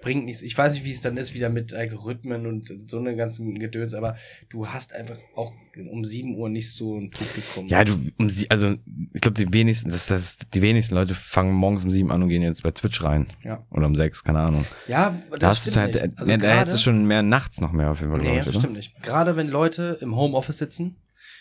bringt nichts. Ich weiß nicht, wie es dann ist, wieder mit Algorithmen und so eine ganzen Gedöns, aber du hast einfach auch um 7 Uhr nicht so ein Publikum. Ja, du, um sie, also, ich glaube, die wenigsten, das, das, die wenigsten Leute fangen morgens um 7 an und gehen jetzt bei Twitch rein. Ja. Oder um 6, keine Ahnung. Ja, das Da hast du stimmt halt, nicht. Also ja, da hättest du schon mehr nachts noch mehr auf jeden Fall, Nee, ich, das oder? stimmt nicht. Gerade wenn Leute im Homeoffice sitzen,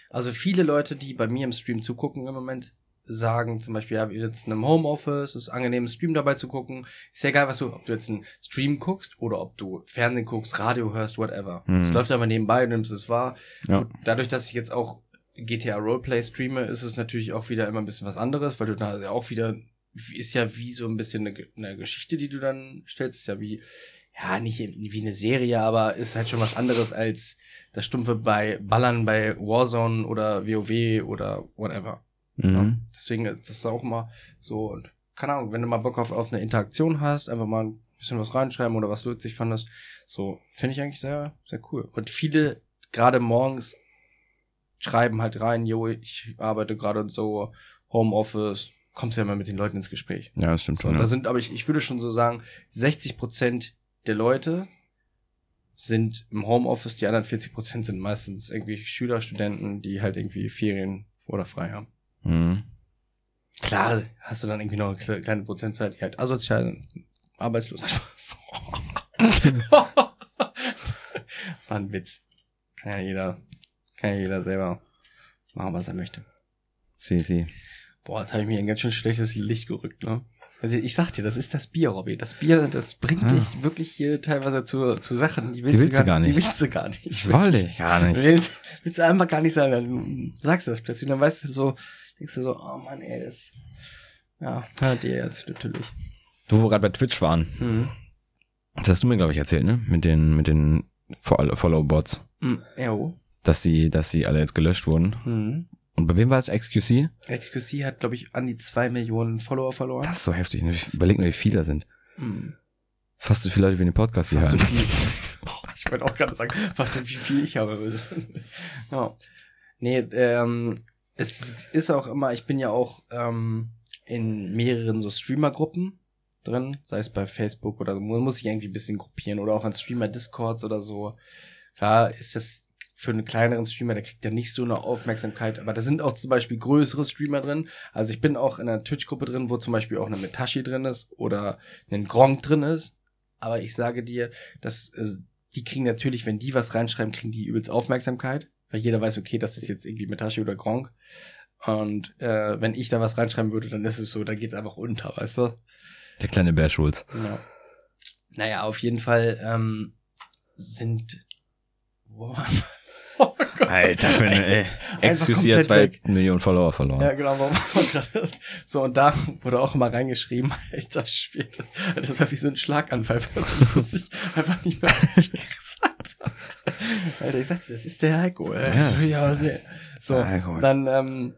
also viele Leute, die bei mir im Stream zugucken im Moment, sagen zum Beispiel, ja, wir sitzen im Homeoffice, es ist angenehm, einen Stream dabei zu gucken. Ist ja egal, was du, ob du jetzt einen Stream guckst oder ob du Fernsehen guckst, Radio hörst, whatever. Mhm. Es läuft aber nebenbei, du nimmst es wahr. Ja. Und dadurch, dass ich jetzt auch GTA Roleplay streame, ist es natürlich auch wieder immer ein bisschen was anderes, weil du da ja auch wieder, ist ja wie so ein bisschen eine, eine Geschichte, die du dann stellst, ist ja wie, ja, nicht wie eine Serie, aber ist halt schon was anderes als das Stumpfe bei Ballern bei Warzone oder WoW oder whatever. Ja. Mhm. Deswegen ist das auch immer so, und keine Ahnung, wenn du mal Bock auf, auf eine Interaktion hast, einfach mal ein bisschen was reinschreiben oder was witzig fandest, so, finde ich eigentlich sehr, sehr cool. Und viele, gerade morgens, schreiben halt rein, jo, ich arbeite gerade und so, Homeoffice, kommst ja immer mit den Leuten ins Gespräch. Ja, das stimmt schon. Und Ja. da sind, aber ich, ich würde schon so sagen, 60 Prozent der Leute sind im Homeoffice, die anderen 40 Prozent sind meistens irgendwie Schüler, Studenten, die halt irgendwie Ferien oder frei haben. Mhm. Klar, hast du dann irgendwie noch eine kle- kleine Prozentzahl, die halt asozial sind, arbeitslos. [LAUGHS] Spaß. das war ein Witz. Kann ja jeder, kann ja jeder selber machen, was er möchte. Sie, sie. Boah, jetzt habe ich mir ein ganz schön schlechtes Licht gerückt, ne? Also ich sag dir, das ist das Bier, Robby. Das Bier, das bringt Ah. dich wirklich hier teilweise zu, zu Sachen, die willst, Die willst du gar nicht. Die willst du gar nicht. Das wollte ich gar nicht. Willst, willst du einfach gar nicht sagen. Dann sagst du das plötzlich. Dann weißt du so, denkst du so, oh Mann, ey, das. Ja, hört ihr jetzt natürlich. Wo wir gerade bei Twitch waren, Mhm. das hast du mir, glaube ich, erzählt, ne? Mit den, mit den Fol- Follow-Bots. Mhm. Jo. Dass die, dass die alle jetzt gelöscht wurden. Mhm. Und bei wem war es XQC? XQC hat, glaube ich, an die zwei Millionen Follower verloren. Das ist so heftig. Ne? Ich Überleg mal, wie viele da sind. Mhm. Fast so viele Leute wie den Podcast hier Fast so viel. [LAUGHS] Boah, ich wollte auch gerade sagen, fast so wie viel ich habe. [LAUGHS] ja. Nee, ähm, es ist auch immer, ich bin ja auch ähm, in mehreren so Streamer-Gruppen drin, sei es bei Facebook oder so, man muss sich irgendwie ein bisschen gruppieren oder auch an Streamer-Discords oder so. Klar ist das für einen kleineren Streamer, der kriegt ja nicht so eine Aufmerksamkeit, aber da sind auch zum Beispiel größere Streamer drin. Also ich bin auch in einer Twitch-Gruppe drin, wo zum Beispiel auch eine Metashi drin ist oder ein Gronk drin ist. Aber ich sage dir, dass äh, die kriegen natürlich, wenn die was reinschreiben, kriegen die übelst Aufmerksamkeit, weil jeder weiß, okay, das ist jetzt irgendwie Metashi oder Gronk. Und äh, wenn ich da was reinschreiben würde, dann ist es so, da geht's einfach unter, weißt du? Der kleine Bear Schulz. Ja. Naja, auf jeden Fall ähm, sind. [LAUGHS] Oh Gott. Alter, für eine, ey. Excuse, jetzt zwei. Millionen Follower verloren. Ja, genau, warum war gerade So, und da wurde auch immer reingeschrieben, [LAUGHS] alter Schwede. Das war wie so ein Schlaganfall, plötzlich wusste ich einfach nicht mehr, was ich [LAUGHS] gesagt. Alter, ich sagte, das ist der Heiko. Ja. ja sehr. So, Heiko. dann, ähm,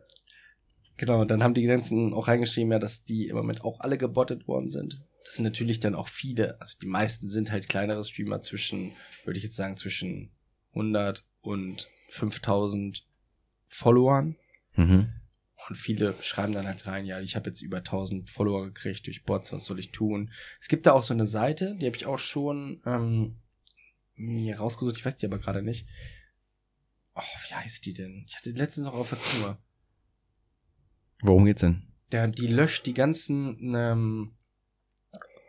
genau, dann haben die ganzen auch reingeschrieben, ja, dass die im Moment auch alle gebottet worden sind. Das sind natürlich dann auch viele, also die meisten sind halt kleinere Streamer zwischen, würde ich jetzt sagen, zwischen 100 und 5000 Followern. Mhm. Und viele schreiben dann halt rein, ja, ich habe jetzt über 1000 Follower gekriegt durch Bots, was soll ich tun? Es gibt da auch so eine Seite, die habe ich auch schon ähm, mir rausgesucht, ich weiß die aber gerade nicht. Oh, wie heißt die denn? Ich hatte die letztens noch auf der Zunge. Worum geht's denn? Der, die löscht die ganzen ähm,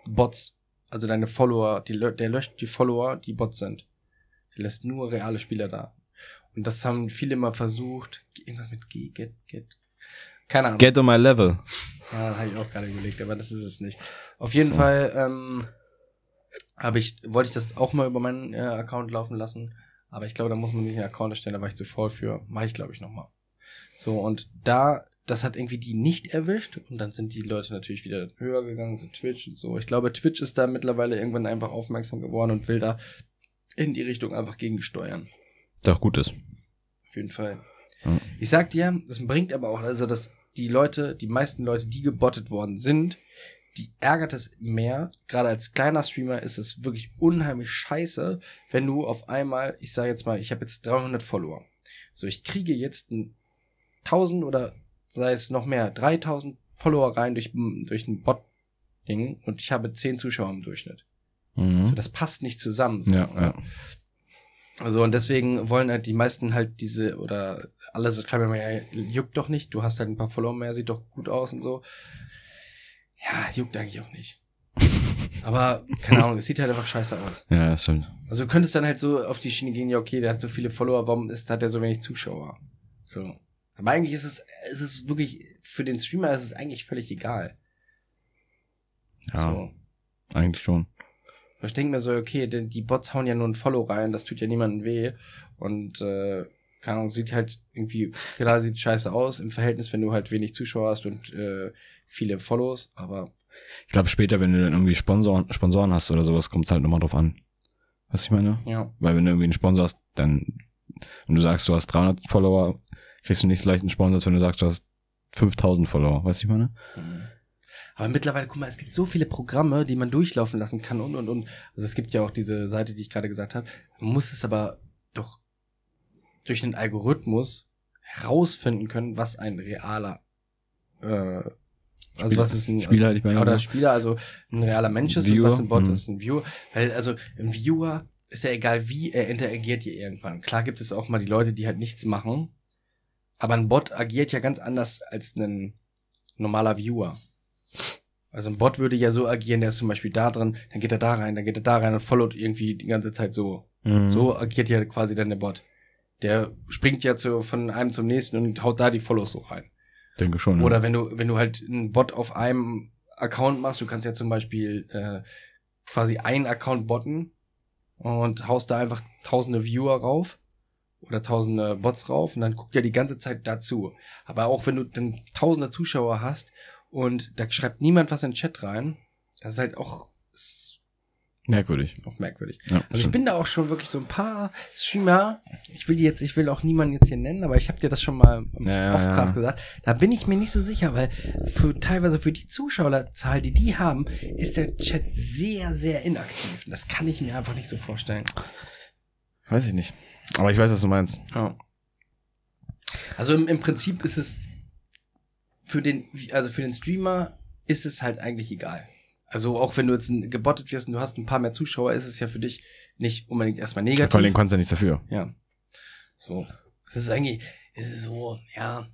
Bots, also deine Follower, die, der löscht die Follower, die Bots sind. Der lässt nur reale Spieler da. Und das haben viele mal versucht. Irgendwas mit G, Get, Get. Keine Ahnung. Get on my level. Ja, habe ich auch gerade überlegt, aber das ist es nicht. Auf jeden So. Fall ähm, habe ich, wollte ich das auch mal über meinen äh, Account laufen lassen. Aber ich glaube, da muss man nicht einen Account erstellen, da war ich zu voll für. Mache ich, glaube ich, nochmal. So, und da, das hat irgendwie die nicht erwischt. Und dann sind die Leute natürlich wieder höher gegangen, so Twitch und so. Ich glaube, Twitch ist da mittlerweile irgendwann einfach aufmerksam geworden und will da in die Richtung einfach gegensteuern. Doch gut ist. Auf jeden Fall. Ja. Ich sag dir, das bringt aber auch, also dass die Leute, die meisten Leute, die gebottet worden sind, die ärgert es mehr. Gerade als kleiner Streamer ist es wirklich unheimlich scheiße, wenn du auf einmal, ich sage jetzt mal, ich habe jetzt 300 Follower. So, ich kriege jetzt ein 1000 oder sei es noch mehr, 3000 Follower rein durch, durch ein Bot-Ding und ich habe 10 Zuschauer im Durchschnitt. So, Mhm. das passt nicht zusammen. So, Ja, ja. also und deswegen wollen halt die meisten halt diese oder alle so schreiben ja, juckt doch nicht, du hast halt ein paar Follower mehr, sieht doch gut aus und so. Ja, juckt eigentlich auch nicht. [LAUGHS] Aber keine Ahnung, es sieht halt einfach scheiße aus. Ja, das stimmt. Also du könntest dann halt so auf die Schiene gehen, ja okay, der hat so viele Follower, warum ist, hat er so wenig Zuschauer? So. Aber eigentlich ist es, es ist wirklich, für den Streamer ist es eigentlich völlig egal. Ja, So. eigentlich schon. Aber Ich denke mir so, okay, die, die Bots hauen ja nur ein Follow rein, das tut ja niemandem weh. Und, äh, keine Ahnung, sieht halt irgendwie, klar, sieht scheiße aus im Verhältnis, wenn du halt wenig Zuschauer hast und äh, viele Follows, aber Ich glaube, später, wenn du dann irgendwie Sponsoren, Sponsoren hast oder sowas, kommt es halt nochmal drauf an. Was ich meine? ja. Weil wenn du irgendwie einen Sponsor hast, dann, wenn du sagst, du hast 300 Follower, kriegst du nicht so leicht einen Sponsor, als wenn du sagst, du hast 5000 Follower. Weißt du, ich meine? Aber mittlerweile, guck mal, es gibt so viele Programme, die man durchlaufen lassen kann und und und. Also es gibt ja auch diese Seite, die ich gerade gesagt habe. Man muss es aber doch durch einen Algorithmus herausfinden können, was ein realer, äh, also Spieler- was ist ein Spieler, ich meine, oder? Spieler, also ein realer Mensch ist Viewer, und was ein Bot hm. ist, ein Viewer. Weil also ein Viewer ist ja egal, wie er interagiert hier irgendwann. Klar gibt es auch mal die Leute, die halt nichts machen, aber ein Bot agiert ja ganz anders als ein normaler Viewer. Also ein Bot würde ja so agieren, der ist zum Beispiel da drin, dann geht er da rein, dann geht er da rein und followt irgendwie die ganze Zeit so. Mhm. So agiert ja quasi dann der Bot. Der springt ja zu, von einem zum nächsten und haut da die Follows so rein. Denke schon. Oder wenn du, wenn du halt einen Bot auf einem Account machst, du kannst ja zum Beispiel äh, quasi einen Account botten und haust da einfach tausende Viewer rauf oder tausende Bots rauf und dann guckt ja die ganze Zeit dazu. Aber auch wenn du dann tausende Zuschauer hast und da schreibt niemand was in den Chat rein, das ist halt auch, ist Merkwürdig. auch merkwürdig. Ja, Also ich bin da auch schon wirklich so ein paar Streamer, ich will die jetzt, ich will auch niemanden jetzt hier nennen, aber ich habe dir das schon mal Ja, Offcast ja. gesagt. Da bin ich mir nicht so sicher, weil für teilweise für die Zuschauerzahl, die die haben, ist der Chat sehr, sehr inaktiv. Das kann ich mir einfach nicht so vorstellen. Weiß ich nicht. Aber ich weiß, was du meinst. Ja. Also im, im Prinzip ist es für den, also für den Streamer ist es halt eigentlich egal. Also auch wenn du jetzt gebottet wirst und du hast ein paar mehr Zuschauer, ist es ja für dich nicht unbedingt erstmal negativ. Vor allem kannst du ja nichts dafür. Ja. So. Es ist eigentlich, es ist so, ja.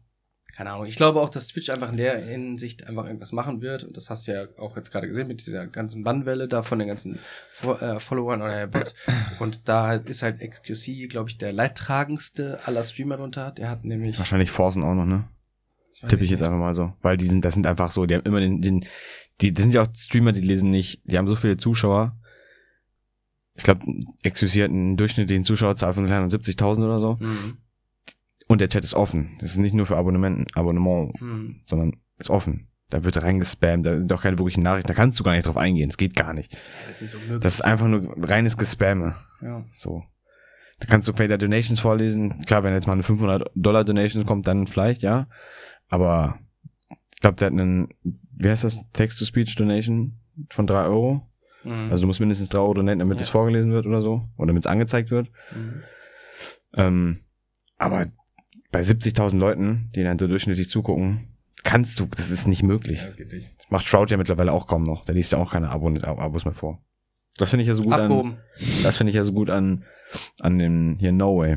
keine Ahnung. Ich glaube auch, dass Twitch einfach in der Hinsicht einfach irgendwas machen wird. Und das hast du ja auch jetzt gerade gesehen mit dieser ganzen Bannwelle da von den ganzen Fo äh, Followern oder Bots. [COUGHS] Und da ist halt XQC, glaube ich, der leidtragendste aller Streamer drunter. Der hat nämlich. Wahrscheinlich Forcen auch noch, ne? Tippe ich jetzt nicht. einfach mal so. Weil die sind, das sind einfach so, die haben immer den, den die, das sind ja auch Streamer, die lesen nicht, die haben so viele Zuschauer. Ich glaube, XQC hat einen durchschnittlichen Zuschauerzahl von 70.000 oder so. Mhm. Und der Chat ist offen. Das ist nicht nur für Abonnementen, Abonnement, Mhm. sondern ist offen. Da wird reingespammt, da sind auch keine wirklichen Nachrichten, da kannst du gar nicht drauf eingehen. Das geht gar nicht. Das ist unmöglich. Das ist einfach nur reines Gespamme. ja. So. Da kannst du vielleicht Donations vorlesen. Klar, wenn jetzt mal eine 500 Dollar Donation kommt, dann vielleicht, ja. Aber glaube, der hat einen, wie heißt das, Text-to-Speech-Donation von 3 Euro. Mhm. Also du musst mindestens 3 Euro donaten, damit Ja. es vorgelesen wird oder so. Oder damit es angezeigt wird. Mhm. Ähm, aber bei 70.000 Leuten, die dann so durchschnittlich zugucken, kannst du, das ist nicht möglich. Ja, das geht nicht. Das macht Shroud ja mittlerweile auch kaum noch. Der liest ja auch keine Abos, Abos mehr vor. Das finde ich ja so gut an, Abhoben. das finde ich ja so gut an, an dem, hier No Way.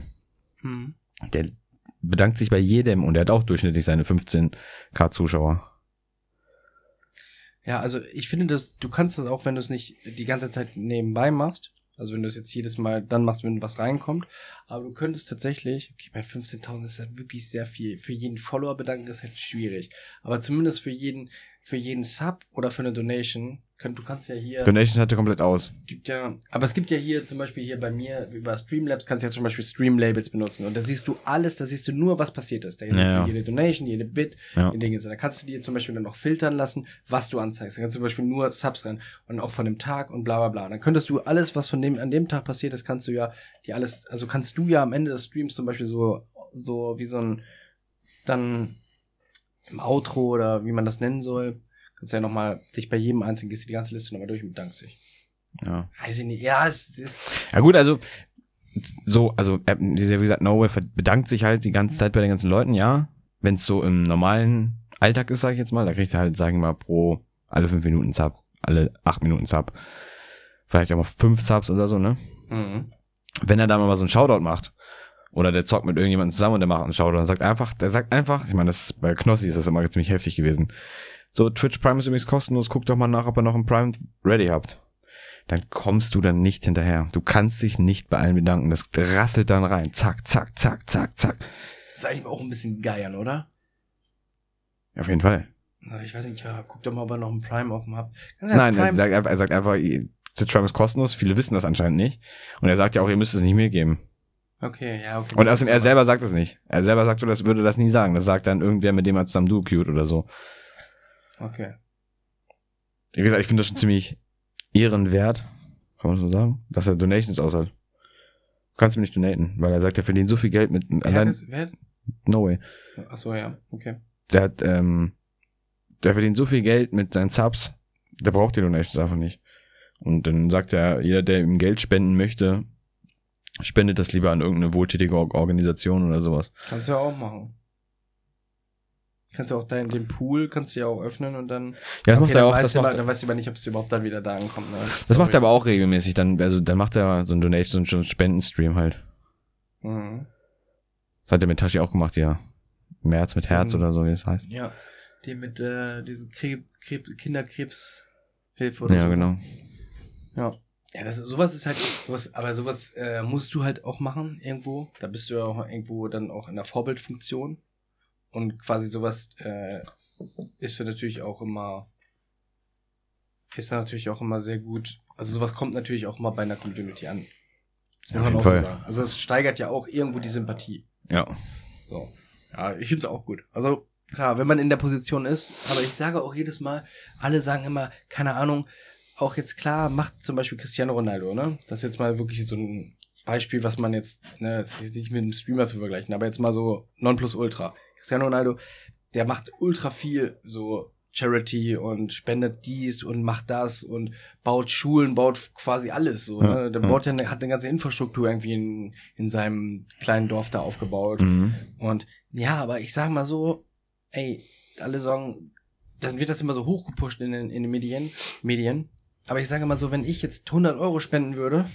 Mhm. Der bedankt sich bei jedem und er hat auch durchschnittlich seine 15k Zuschauer. Ja, also ich finde, dass du kannst es auch, wenn du es nicht die ganze Zeit nebenbei machst. Also wenn du es jetzt jedes Mal dann machst, wenn was reinkommt. Aber du könntest tatsächlich, okay, bei 15.000 ist das wirklich sehr viel. Für jeden Follower bedanken ist halt schwierig. Aber zumindest für jeden, für jeden Sub oder für eine Donation, du kannst ja hier, Donations hatte komplett aus. gibt ja, aber es gibt ja hier zum Beispiel hier bei mir über Streamlabs kannst du ja zum Beispiel Streamlabels benutzen. Und da siehst du alles, da siehst du nur, was passiert ist. Da siehst Ja, du jede Donation, jede Bit, Ja. in Dinge. Da kannst du dir zum Beispiel dann noch filtern lassen, was du anzeigst. Da kannst du zum Beispiel nur Subs rein und auch von dem Tag und bla bla bla. Dann könntest du alles, was von dem an dem Tag passiert ist, kannst du ja dir alles, also kannst du ja am Ende des Streams zum Beispiel so, so wie so ein, dann im Outro oder wie man das nennen soll, kannst ja nochmal dich bei jedem einzelnen, gehst du die ganze Liste nochmal durch und bedankst dich. Ja. Weiß ich nicht. Ja, es ist, Ja gut, also so, also dieser, wie gesagt, No Way bedankt sich halt die ganze Zeit bei den ganzen Leuten, ja. Wenn es so im normalen Alltag ist, sag ich jetzt mal, da kriegt er halt, sagen wir mal, pro alle fünf Minuten Sub, alle acht Minuten Sub. Vielleicht auch mal fünf Subs oder so, ne? mhm. wenn er da mal so einen Shoutout macht, oder der zockt mit irgendjemandem zusammen und der macht einen Shoutout und sagt einfach, der sagt einfach, ich meine, das bei Knossi ist das immer ziemlich heftig gewesen. So, Twitch Prime ist übrigens kostenlos, guckt doch mal nach, ob ihr noch einen Prime ready habt. Dann kommst du dann nicht hinterher. Du kannst dich nicht bei allen bedanken. Das rasselt dann rein. Zack, zack, zack, zack, zack. Das ist eigentlich auch ein bisschen geiern, oder? Auf jeden Fall. Ich weiß nicht, ich guck doch mal, ob er noch einen Prime offen hat. Nein, er sagt, einfach- er sagt einfach, Twitch Prime ist kostenlos. Viele wissen das anscheinend nicht. Und er sagt ja auch, ihr müsst es nicht mir geben. Okay, ja, okay. Und außerdem, er selber sagt es nicht. Er selber sagt, das würde das nie sagen. Das sagt dann irgendwer, mit dem er zusammen du cute oder so. Okay. Wie gesagt, ich finde das schon ziemlich ehrenwert, kann man so sagen, dass er Donations aushält. Du kannst mir nicht donaten, weil er sagt, er verdient so viel Geld mit Wer allein. das, wer No way. achso, ja, okay. Der hat, ähm, der verdient so viel Geld mit seinen Subs, der braucht die Donations einfach nicht. Und dann sagt er, jeder, der ihm Geld spenden möchte, spendet das lieber an irgendeine wohltätige Or- Organisation oder sowas. Kannst du ja auch machen. Kannst du auch deinen, den Pool kannst du ja auch öffnen und dann. Ja, das okay, macht er auch, das macht, dann weißt du aber nicht, ob es überhaupt dann wieder da ankommt. Ne? das macht er aber auch regelmäßig dann, also dann macht er so einen Donation, so einen Spendenstream halt. Mhm. Das hat er mit Tashi auch gemacht, ja. März mit So Herz ein- oder so, wie das heißt. Ja. Die mit äh, diesen Krebs, Krebs, Kinderkrebshilfe oder Ja, so. genau. Ja. Ja, das ist, sowas ist halt, sowas, aber sowas äh, musst du halt auch machen irgendwo. Da bist du ja auch irgendwo dann auch in der Vorbildfunktion. Und quasi sowas äh, ist für natürlich auch immer, ist natürlich auch immer sehr gut. Also sowas kommt natürlich auch immer bei einer Community an. Das auf man jeden so Fall. sagen. Also es steigert ja auch irgendwo die Sympathie. Ja. So. Ja, ich finde es auch gut. Also, klar, wenn man in der Position ist, aber ich sage auch jedes Mal, alle sagen immer, keine Ahnung, auch jetzt klar, macht zum Beispiel Cristiano Ronaldo, ne? Das ist jetzt mal wirklich so ein Beispiel, was man jetzt, ne, das ist jetzt nicht mit einem Streamer zu vergleichen, aber jetzt mal so Nonplusultra. Cristiano Ronaldo, der macht ultra viel so Charity und spendet dies und macht das und baut Schulen, baut quasi alles so, ne? Der baut ja, eine, hat eine ganze Infrastruktur irgendwie in, in seinem kleinen Dorf da aufgebaut. Mhm. Und ja, aber ich sag mal so, ey, alle sagen, dann wird das immer so hochgepusht in den, in den Medien, Medien. Aber ich sage mal so, wenn ich jetzt 100 Euro spenden würde,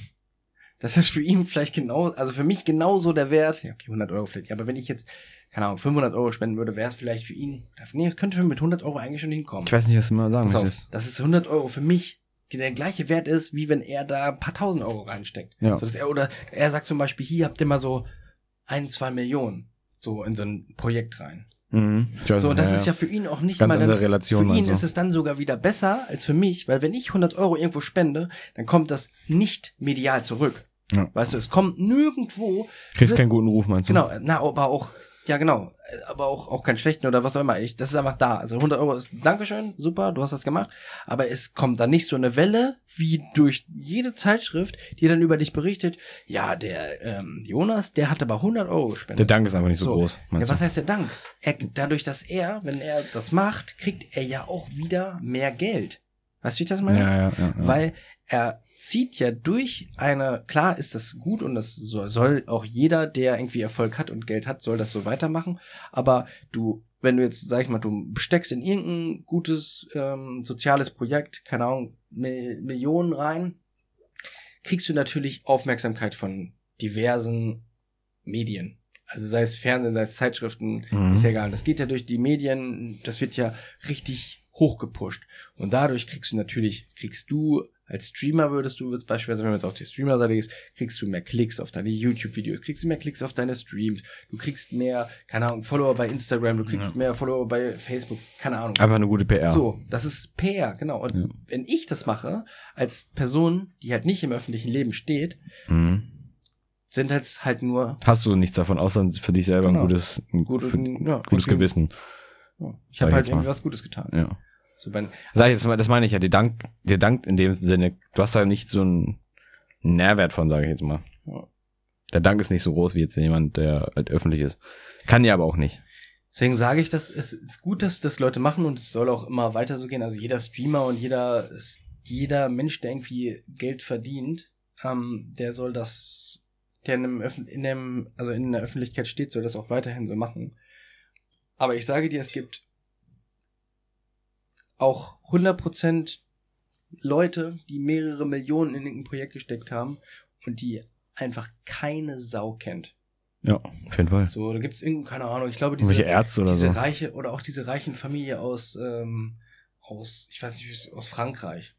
Das ist für ihn vielleicht genau, also für mich genauso der Wert. Ja, okay, 100 Euro vielleicht. Aber wenn ich jetzt, keine Ahnung, 500 Euro spenden würde, wäre es vielleicht für ihn, nee, das könnte mit 100 Euro eigentlich schon hinkommen. Ich weiß nicht, was du mal sagen möchtest. dass es 100 Euro für mich der gleiche Wert ist, wie wenn er da ein paar tausend Euro reinsteckt. Ja. So, dass er, oder er sagt zum Beispiel, hier habt ihr mal so ein, zwei Millionen so in so ein Projekt rein. Mhm. Weiß So, und das ist ja für ihn auch nicht mal dann, Relation Für ihn du? ist es dann sogar wieder besser als für mich, weil wenn ich 100 Euro irgendwo spende, dann kommt das nicht medial zurück. Ja. Weißt du, es kommt nirgendwo. Kriegst keinen guten Ruf, meinst du? Genau, na, aber auch, ja genau, aber auch, auch keinen schlechten oder was auch immer. Ich, das ist einfach da. Also 100 Euro ist Dankeschön, super, du hast das gemacht. Aber es kommt dann nicht so eine Welle wie durch jede Zeitschrift, die dann über dich berichtet. Ja, der ähm, Jonas, der hat aber 100 Euro Der gespendet. Dank ist einfach nicht so, groß, Ja, was heißt der Dank? Er, dadurch, dass er, wenn er das macht, kriegt er ja auch wieder mehr Geld. Weißt du, wie ich das Ja, meine? ja, ja. ja. Weil er zieht ja durch eine, klar ist das gut und das soll, auch jeder, der irgendwie Erfolg hat und Geld hat, soll das so weitermachen. Aber du, wenn du jetzt, sag ich mal, du steckst in irgendein gutes ähm, soziales Projekt, keine Ahnung, Mil Millionen rein, kriegst du natürlich Aufmerksamkeit von diversen Medien. Also sei es Fernsehen, sei es Zeitschriften, Mhm. ist ja egal. Das geht ja durch die Medien, das wird ja richtig hochgepusht. Und dadurch kriegst du natürlich, kriegst du als Streamer würdest du jetzt beispielsweise, wenn man jetzt auf die Streamer-Seite gehst, kriegst du mehr Klicks auf deine YouTube-Videos, kriegst du mehr Klicks auf deine Streams, du kriegst mehr, keine Ahnung, Follower bei Instagram, du kriegst Ja. mehr Follower bei Facebook, keine Ahnung. Einfach eine gute PR. So, das ist PR, genau. Und Ja. wenn ich das mache, als Person, die halt nicht im öffentlichen Leben steht, Mhm. sind halt halt nur Hast du nichts davon, außer für dich selber Genau. ein gutes, ein Gut, für, ja, gutes. Gewissen. ja, ich habe halt jetzt irgendwie was Gutes getan. Ja. So bei, Sag ich jetzt mal, das meine ich ja, dir dankt, dir dankt in dem Sinne, du hast da nicht so einen Nährwert von, sage ich jetzt mal. Der Dank ist nicht so groß wie jetzt jemand, der halt öffentlich ist. Kann ja aber auch nicht. Deswegen sage ich, dass es ist gut, dass das Leute machen und es soll auch immer weiter so gehen. Also jeder Streamer und jeder, jeder Mensch, der irgendwie Geld verdient, ähm, der soll das, der in dem, in dem, also in der Öffentlichkeit steht, soll das auch weiterhin so machen. Aber ich sage dir, es gibt auch 100% Leute, die mehrere Millionen in irgendein Projekt gesteckt haben und die einfach keine Sau kennt. Ja, auf jeden Fall. So, da gibt's irgendwie, keine Ahnung, ich glaube, diese, Ärzte oder diese so. reiche oder auch diese reichen Familie aus ähm, aus ich weiß nicht aus Frankreich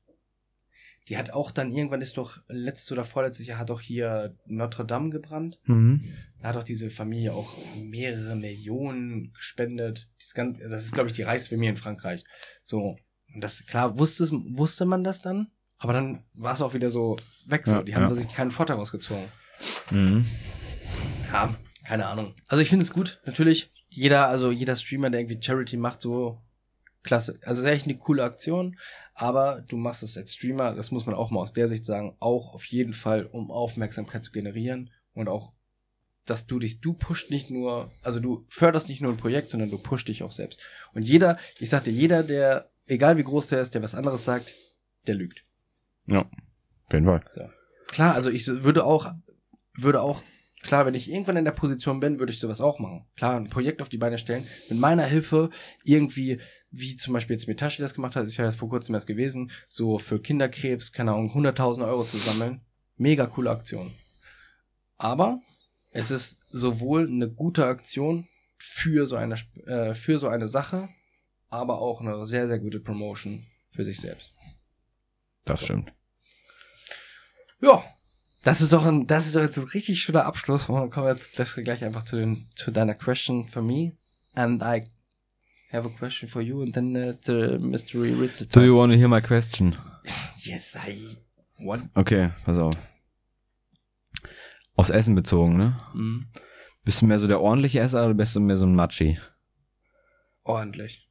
die hat auch dann irgendwann ist doch letztes oder vorletztes Jahr hat doch hier Notre Dame gebrannt Mhm. da hat doch diese Familie auch mehrere Millionen gespendet das, ganz, das ist glaube ich die reichste Familie in Frankreich so und das klar wusste wusste man das dann aber dann war es auch wieder so weg so Ja, die haben ja. sich keinen Vorteil rausgezogen Mhm. ja, keine Ahnung. Also ich finde es gut, natürlich. Jeder, also jeder Streamer, der irgendwie Charity macht, so klasse. Also ist echt eine coole Aktion, aber du machst es als Streamer, das muss man auch mal aus der Sicht sagen, auch auf jeden Fall, um Aufmerksamkeit zu generieren und auch, dass du dich, du pusht nicht nur, also du förderst nicht nur ein Projekt, sondern du pusht dich auch selbst. Und jeder, ich sagte, jeder, der, egal wie groß der ist, der was anderes sagt, der lügt. Ja, auf jeden Fall. So. Klar, also ich würde auch, würde auch, klar, wenn ich irgendwann in der Position bin, würde ich sowas auch machen. Klar, ein Projekt auf die Beine stellen, mit meiner Hilfe irgendwie, wie zum Beispiel jetzt Mitashi das gemacht hat, ist ja jetzt vor kurzem erst gewesen, so für Kinderkrebs, keine Ahnung, 100.000 Euro zu sammeln. Mega coole Aktion. Aber es ist sowohl eine gute Aktion für so eine, äh, für so eine Sache, aber auch eine sehr, sehr gute Promotion für sich selbst. Das stimmt. Ja, das ist doch ein, das ist doch jetzt ein richtig schöner Abschluss. Und dann kommen wir jetzt gleich, gleich einfach zu den, zu deiner question for me. And I have a question for you and then uh, the mystery Ritzel. Do you want to hear my question? Yes, I want. Okay, pass auf. Aufs Essen bezogen, ne? Mhm. Bist du mehr so der ordentliche Esser oder bist du mehr so ein Matschi? Ordentlich.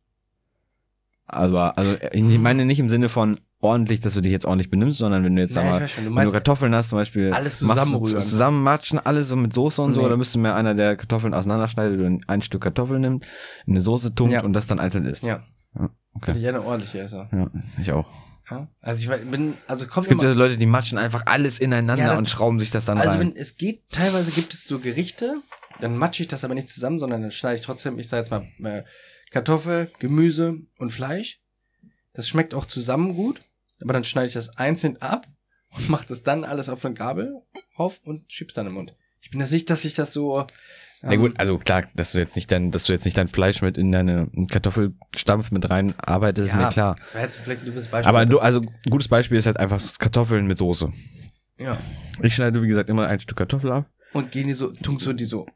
Aber, also, ich meine nicht im Sinne von ordentlich, dass du dich jetzt ordentlich benimmst, sondern wenn du jetzt, ich mal, schon, du wenn du Kartoffeln hast, zum Beispiel, alles zusammenrühren. zusammen matschen, alles so mit Soße und so, Nee. oder bist du mehr einer, der Kartoffeln auseinanderschneidet und ein Stück Kartoffel nimmt, in eine Soße tunkt Ja. und das dann einzeln isst? Ja. Okay. Ich eine ordentliche Esser. Ja, ich auch. Ja? Also ich bin, also kommt Es gibt ja Leute, die matschen einfach alles ineinander Ja, das- und schrauben sich das dann also rein. wenn es geht, teilweise gibt es so Gerichte, dann matsche ich das aber nicht zusammen, sondern dann schneide ich trotzdem, ich sage jetzt mal, äh, Kartoffel, Gemüse und Fleisch. Das schmeckt auch zusammen gut, aber dann schneide ich das einzeln ab und mache das dann alles auf eine Gabel rauf und schiebst dann im Mund. Ich bin da sicher, dass ich das so. Na gut, also klar, dass du jetzt nicht dein, dass du jetzt nicht dein Fleisch mit in deine Kartoffelstampf mit rein arbeitest, ist ja, mir klar. Das war jetzt vielleicht ein dummes Beispiel. Aber du, also gutes Beispiel ist halt einfach Kartoffeln mit Soße. Ja. Ich schneide, wie gesagt, immer ein Stück Kartoffel ab, Und gehen die so, tun so die so.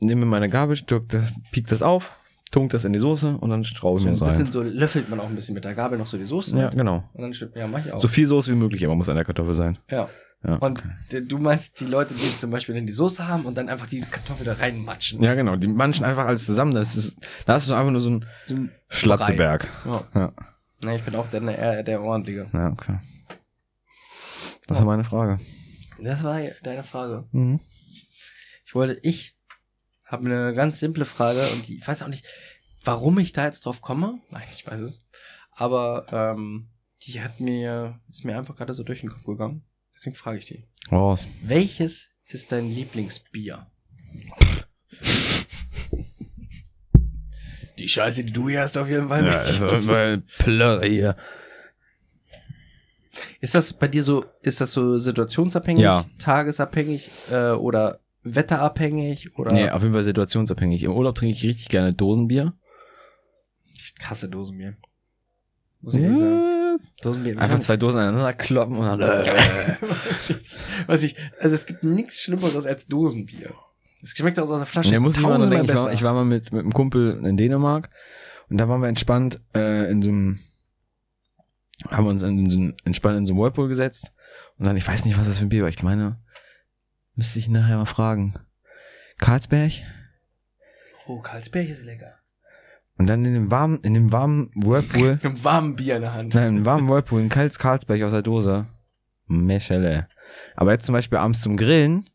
nehme meine Gabel, das, piek das auf, tunk das in die Soße und dann straube ich So ein das bisschen rein. so löffelt man auch ein bisschen mit der Gabel noch so die Soße. Ja, mit. genau. Und dann ja, mach ich auch. So viel Soße wie möglich immer muss an der Kartoffel sein. ja. Ja. Und du meinst die Leute, die zum Beispiel dann die Soße haben und dann einfach die Kartoffel da reinmatschen. Ja, genau. Die manchen einfach alles zusammen. Das ist, da hast du einfach nur so ein So ein Schlatzeberg. Ja. Ja. Na, ich bin auch der, der, der ordentliche. Ja, okay. Das Oh. war meine Frage. Das war deine Frage. Mhm. Ich wollte, ich habe eine ganz simple Frage und die, ich weiß auch nicht, warum ich da jetzt drauf komme. Nein, ich weiß es. Aber ähm, die hat mir, ist mir einfach gerade so durch den Kopf gegangen. Deswegen frage ich die. Raus. Welches ist dein Lieblingsbier? Die Scheiße, die du hier hast, auf jeden Fall Ja, also, weil Plörre hier. Ist das bei dir so, ist das so situationsabhängig, Ja. tagesabhängig äh, oder wetterabhängig oder Nee, auf jeden Fall situationsabhängig. Im Urlaub trinke ich richtig gerne Dosenbier. ich hasse Dosenbier. Muss ich ehrlich sagen. Dosenbier. Einfach zwei Dosen aneinander kloppen und dann. [LAUGHS] Was ich, also es gibt nichts Schlimmeres als Dosenbier. Es schmeckt aus der Flasche. Ja, muss ich mal denken. Ich war, ich war mal mit, mit einem Kumpel in Dänemark und da waren wir entspannt äh, in so einem, haben wir uns in so einem, entspannt in so einem Whirlpool gesetzt und dann, ich weiß nicht, was das für ein Bier war. Ich meine, müsste ich nachher mal fragen. Karlsberg oh, Karlsberg ist lecker. und dann in dem warmen, in dem warmen Whirlpool, [LAUGHS] Mit einem warmen Bier in der Hand. nein, im warmen Whirlpool, ein kaltes Karlsberg aus der Dose. Meschelle. Aber jetzt zum Beispiel abends zum Grillen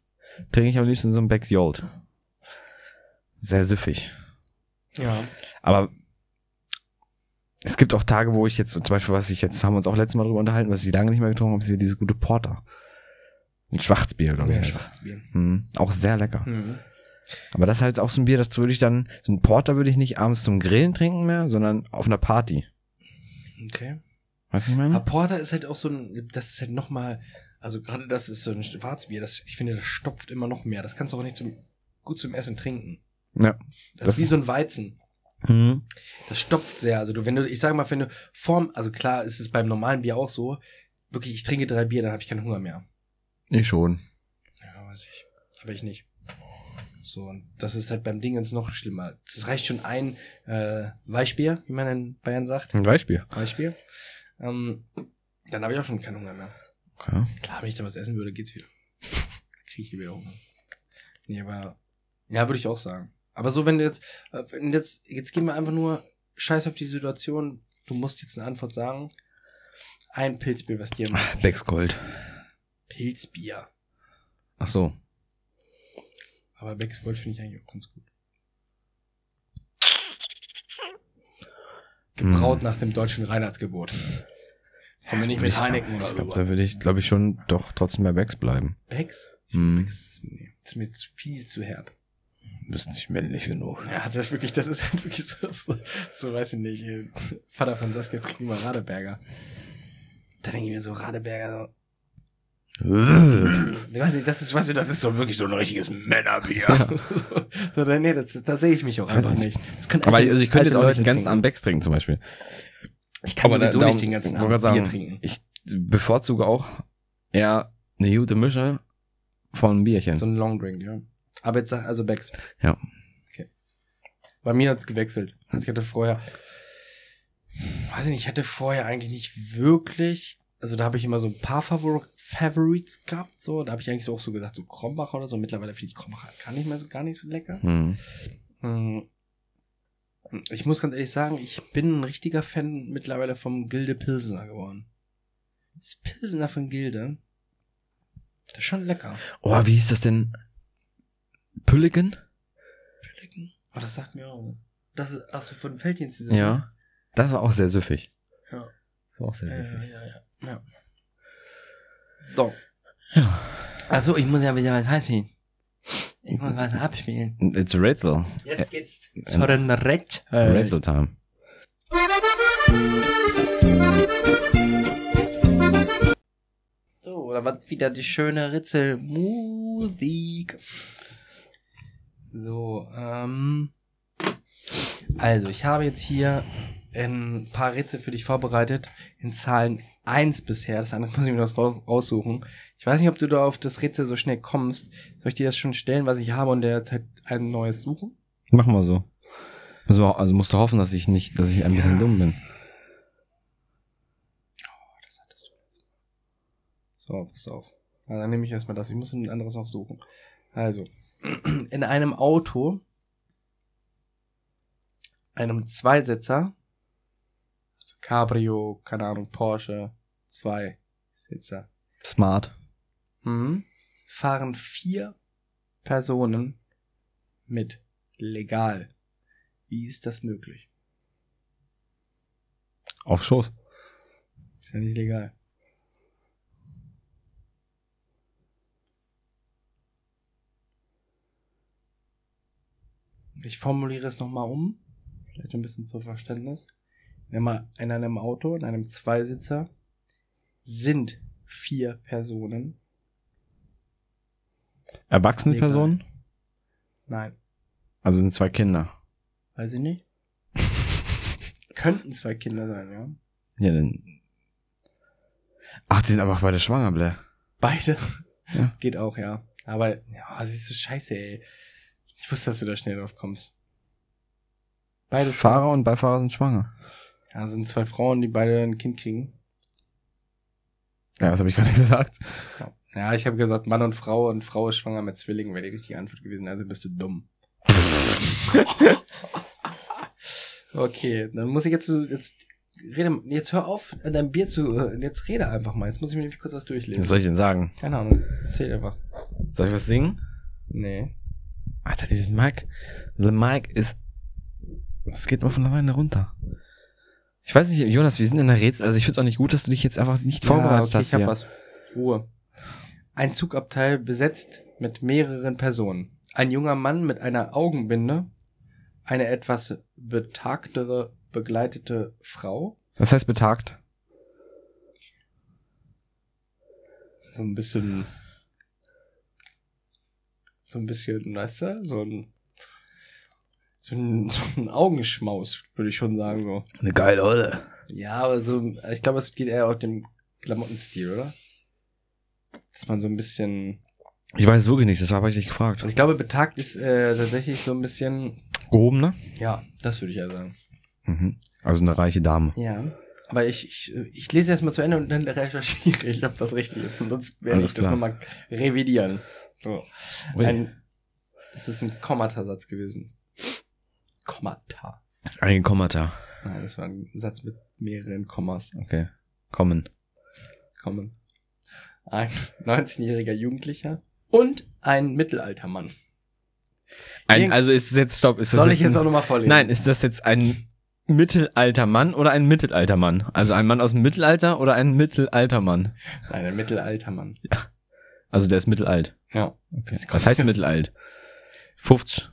trinke ich am liebsten so ein Becks Jolt. Sehr süffig. Ja. Aber es gibt auch Tage, wo ich jetzt, zum Beispiel, was ich jetzt, haben wir uns auch letztes Mal drüber unterhalten, was ich lange nicht mehr getrunken habe, ist hier diese gute Porter. Ein Schwarzbier, glaube ich. Ja. Schwarzbier. Hm, auch sehr lecker. Mhm. Aber das ist halt auch so ein Bier, das würde ich dann, so ein Porter würde ich nicht abends zum Grillen trinken mehr, sondern auf einer Party. Okay. Was ich Aber meine? Porter ist halt auch so ein, das ist halt nochmal, also gerade das ist so ein Schwarzbier, das, ich finde, das stopft immer noch mehr. Das kannst du auch nicht zum, gut zum Essen trinken. Ja. Das, Das- ist wie so ein Weizen. Hm. Das stopft sehr. Also du, wenn du, ich sage mal, wenn du Form, also klar ist es beim normalen Bier auch so, wirklich, ich trinke drei Bier, dann habe ich keinen Hunger mehr. Ich schon. Ja, weiß ich. Aber ich nicht. So, und das ist halt beim Dingens noch schlimmer. Das reicht schon ein äh, Weichbier, wie man in Bayern sagt. Ein Weißbier. Weichbier. Ähm, dann habe ich auch schon keinen Hunger mehr. Okay. Klar, wenn ich da was essen würde, geht's wieder. [LAUGHS] Kriege ich wieder Hunger. Nee, aber ja, würde ich auch sagen. Aber so, wenn du jetzt, äh, wenn jetzt, jetzt gehen wir einfach nur scheiß auf die Situation. Du musst jetzt eine Antwort sagen. Ein Pilzbier, was dir macht. Becks Gold. Pilzbier. Ach so. Aber Becks Gold finde ich eigentlich auch ganz gut. Gebraut nach dem deutschen Reinheitsgebot. Kommen wir nicht mit Heineken oder so. da würde ich, glaube ich, schon doch trotzdem bei Becks bleiben. Becks? Hm. Becks, nee, ist mir viel zu herb. Bist nicht männlich genug. Ja, das ist wirklich, das ist [LAUGHS] halt wirklich so, so, so weiß ich nicht. Vater von Saskia trinkt immer Radeberger. Da denke ich mir so, Radeberger, so, ich weiß nicht, das ist, weißt du, das ist so wirklich so ein richtiges Männerbier. so, [LAUGHS] so, da- nee, das, da sehe ich mich auch einfach nicht. können Aber alte- also ich könnte jetzt alte auch nicht den ganzen. Abend Becks trinken zum Beispiel. Ich kann Aber da- sowieso darum- nicht den ganzen Abend Bier trinken. Ich bevorzuge auch eher eine gute Mische von Bierchen. So ein Long Drink, ja. Aber jetzt, sag- also Becks. Ja. Okay. Bei mir hat's gewechselt. Also ich hatte vorher, weiß ich nicht, ich hatte vorher eigentlich nicht wirklich, also da habe ich immer so ein paar Favor Favorites gehabt, so. Da habe ich eigentlich auch so gesagt, so Krombacher oder so. Mittlerweile finde ich Krombacher gar nicht mehr so, gar nicht so lecker. Hm. Hm. Ich muss ganz ehrlich sagen, ich bin ein richtiger Fan mittlerweile vom Gilde Pilsener geworden. Das Pilsener von Gilde, das ist schon lecker. Oh, wie hieß das denn? Pülligen? Pelikan? Oh, das sagt mir auch. was. Das ist, ach so, von Felddienst. Ja. Das war auch sehr süffig. Ja. Das war auch sehr Ja, ja, süffig. ja, ja. Ja. So. Ja. Also, ich muss ja wieder was halten. Ich muss was abspielen. It's Rätsel. Jetzt geht's zu den Rett. Rätsel Time. So, oder was wieder die schöne Ritzel. Mu Musik. So, ähm. Also, ich habe jetzt hier ein paar Rätsel für dich vorbereitet. In Zahlen 1 bisher. Das andere muss ich mir das raus- raussuchen. Ich weiß nicht, ob du da auf das Rätsel so schnell kommst. Soll ich dir das schon stellen, was ich habe und derzeit ein neues suchen? Machen wir so. Wir- Also musst du hoffen, dass ich nicht, dass ich ein bisschen Ja. dumm bin. Das hattest du jetzt. So, pass auf. Na, dann nehme ich erstmal das. Ich muss ein anderes noch suchen. Also, [CLEARS THROAT] in einem Auto, einem Zweisitzer, also Cabrio, keine Ahnung, Porsche, Zweisitzer, Smart. mhm, fahren vier Personen mit. Legal. Wie ist das möglich? Auf Schoß. Ist ja nicht legal. Ich formuliere es nochmal um. Vielleicht ein bisschen zum Verständnis. Wenn man in einem Auto, in einem Zweisitzer, sind vier Personen. Erwachsene Legal. Personen? Nein, Also sind zwei Kinder. weiß ich nicht. [LAUGHS] Könnten zwei Kinder sein, ja. Ja, dann. Ach, die sind einfach beide schwanger, Blair. Beide. Ja. Geht auch, ja. Aber, ja, siehst du, scheiße, ey. Ich wusste, dass du da schnell drauf kommst. Beide Fahrer und Beifahrer sind schwanger. Ja, sind zwei Frauen, die beide ein Kind kriegen. Ja, was habe ich gerade [LAUGHS] gesagt? Ja, ich habe gesagt, Mann und Frau und Frau ist schwanger mit Zwillingen, wäre die richtige Antwort gewesen. Also bist du dumm. [LAUGHS] okay, dann muss ich jetzt so, jetzt rede, jetzt hör auf, an deinem Bier zu, jetzt rede einfach mal. Jetzt muss ich mir nämlich kurz was durchlesen. Was soll ich denn sagen? Keine Ahnung, erzähl einfach. Soll ich was singen? Nee. Alter, dieses Mic, the Mic ist, das geht mal von alleine runter. Ich weiß nicht, Jonas, wir sind in der Rätsel, also ich finde auch nicht gut, dass du dich jetzt einfach nicht vorbereitet okay, hast. ich hab hier. was. Ruhe. Ein Zugabteil besetzt mit mehreren Personen. Ein junger Mann mit einer Augenbinde, eine etwas betagtere, begleitete Frau, Was heißt betagt? so ein bisschen, so ein bisschen, weißt du, so ein, so ein, [LAUGHS] so ein Augenschmaus, würde ich schon sagen, so. Eine geile Olle. Ja, aber so, ich glaube, es geht eher auf dem Klamottenstil, oder? Dass man so ein bisschen, Ich weiß es wirklich nicht, das habe ich dich gefragt. also ich glaube, betagt ist äh, tatsächlich so ein bisschen, Gehoben, ne? ja, das würde ich ja sagen. Mhm. Also eine reiche Dame. Ja. Aber ich, ich, ich lese erst mal zu Ende und dann [LAUGHS] recherchiere ich, ob das richtig ist. Und sonst werde Alles ich das klar. nochmal revidieren. So. Ein, das ist ein Kommatasatz gewesen. Kommata. Ein Kommata. Nein, das war ein Satz mit mehreren Kommas. Okay. Kommen. Kommen. Ein 19-jähriger Jugendlicher und ein Mittelaltermann. Ein, also ist es jetzt, stopp, ist das Soll ich jetzt ein, auch nochmal vorlesen? Nein, ist das jetzt ein Mittelaltermann oder ein Mittelaltermann? Also ein Mann aus dem Mittelalter oder ein Mittelaltermann? Nein, ein Mittelaltermann. Also der ist mittelalt. Ja. Okay. Was heißt mittelalt? 50.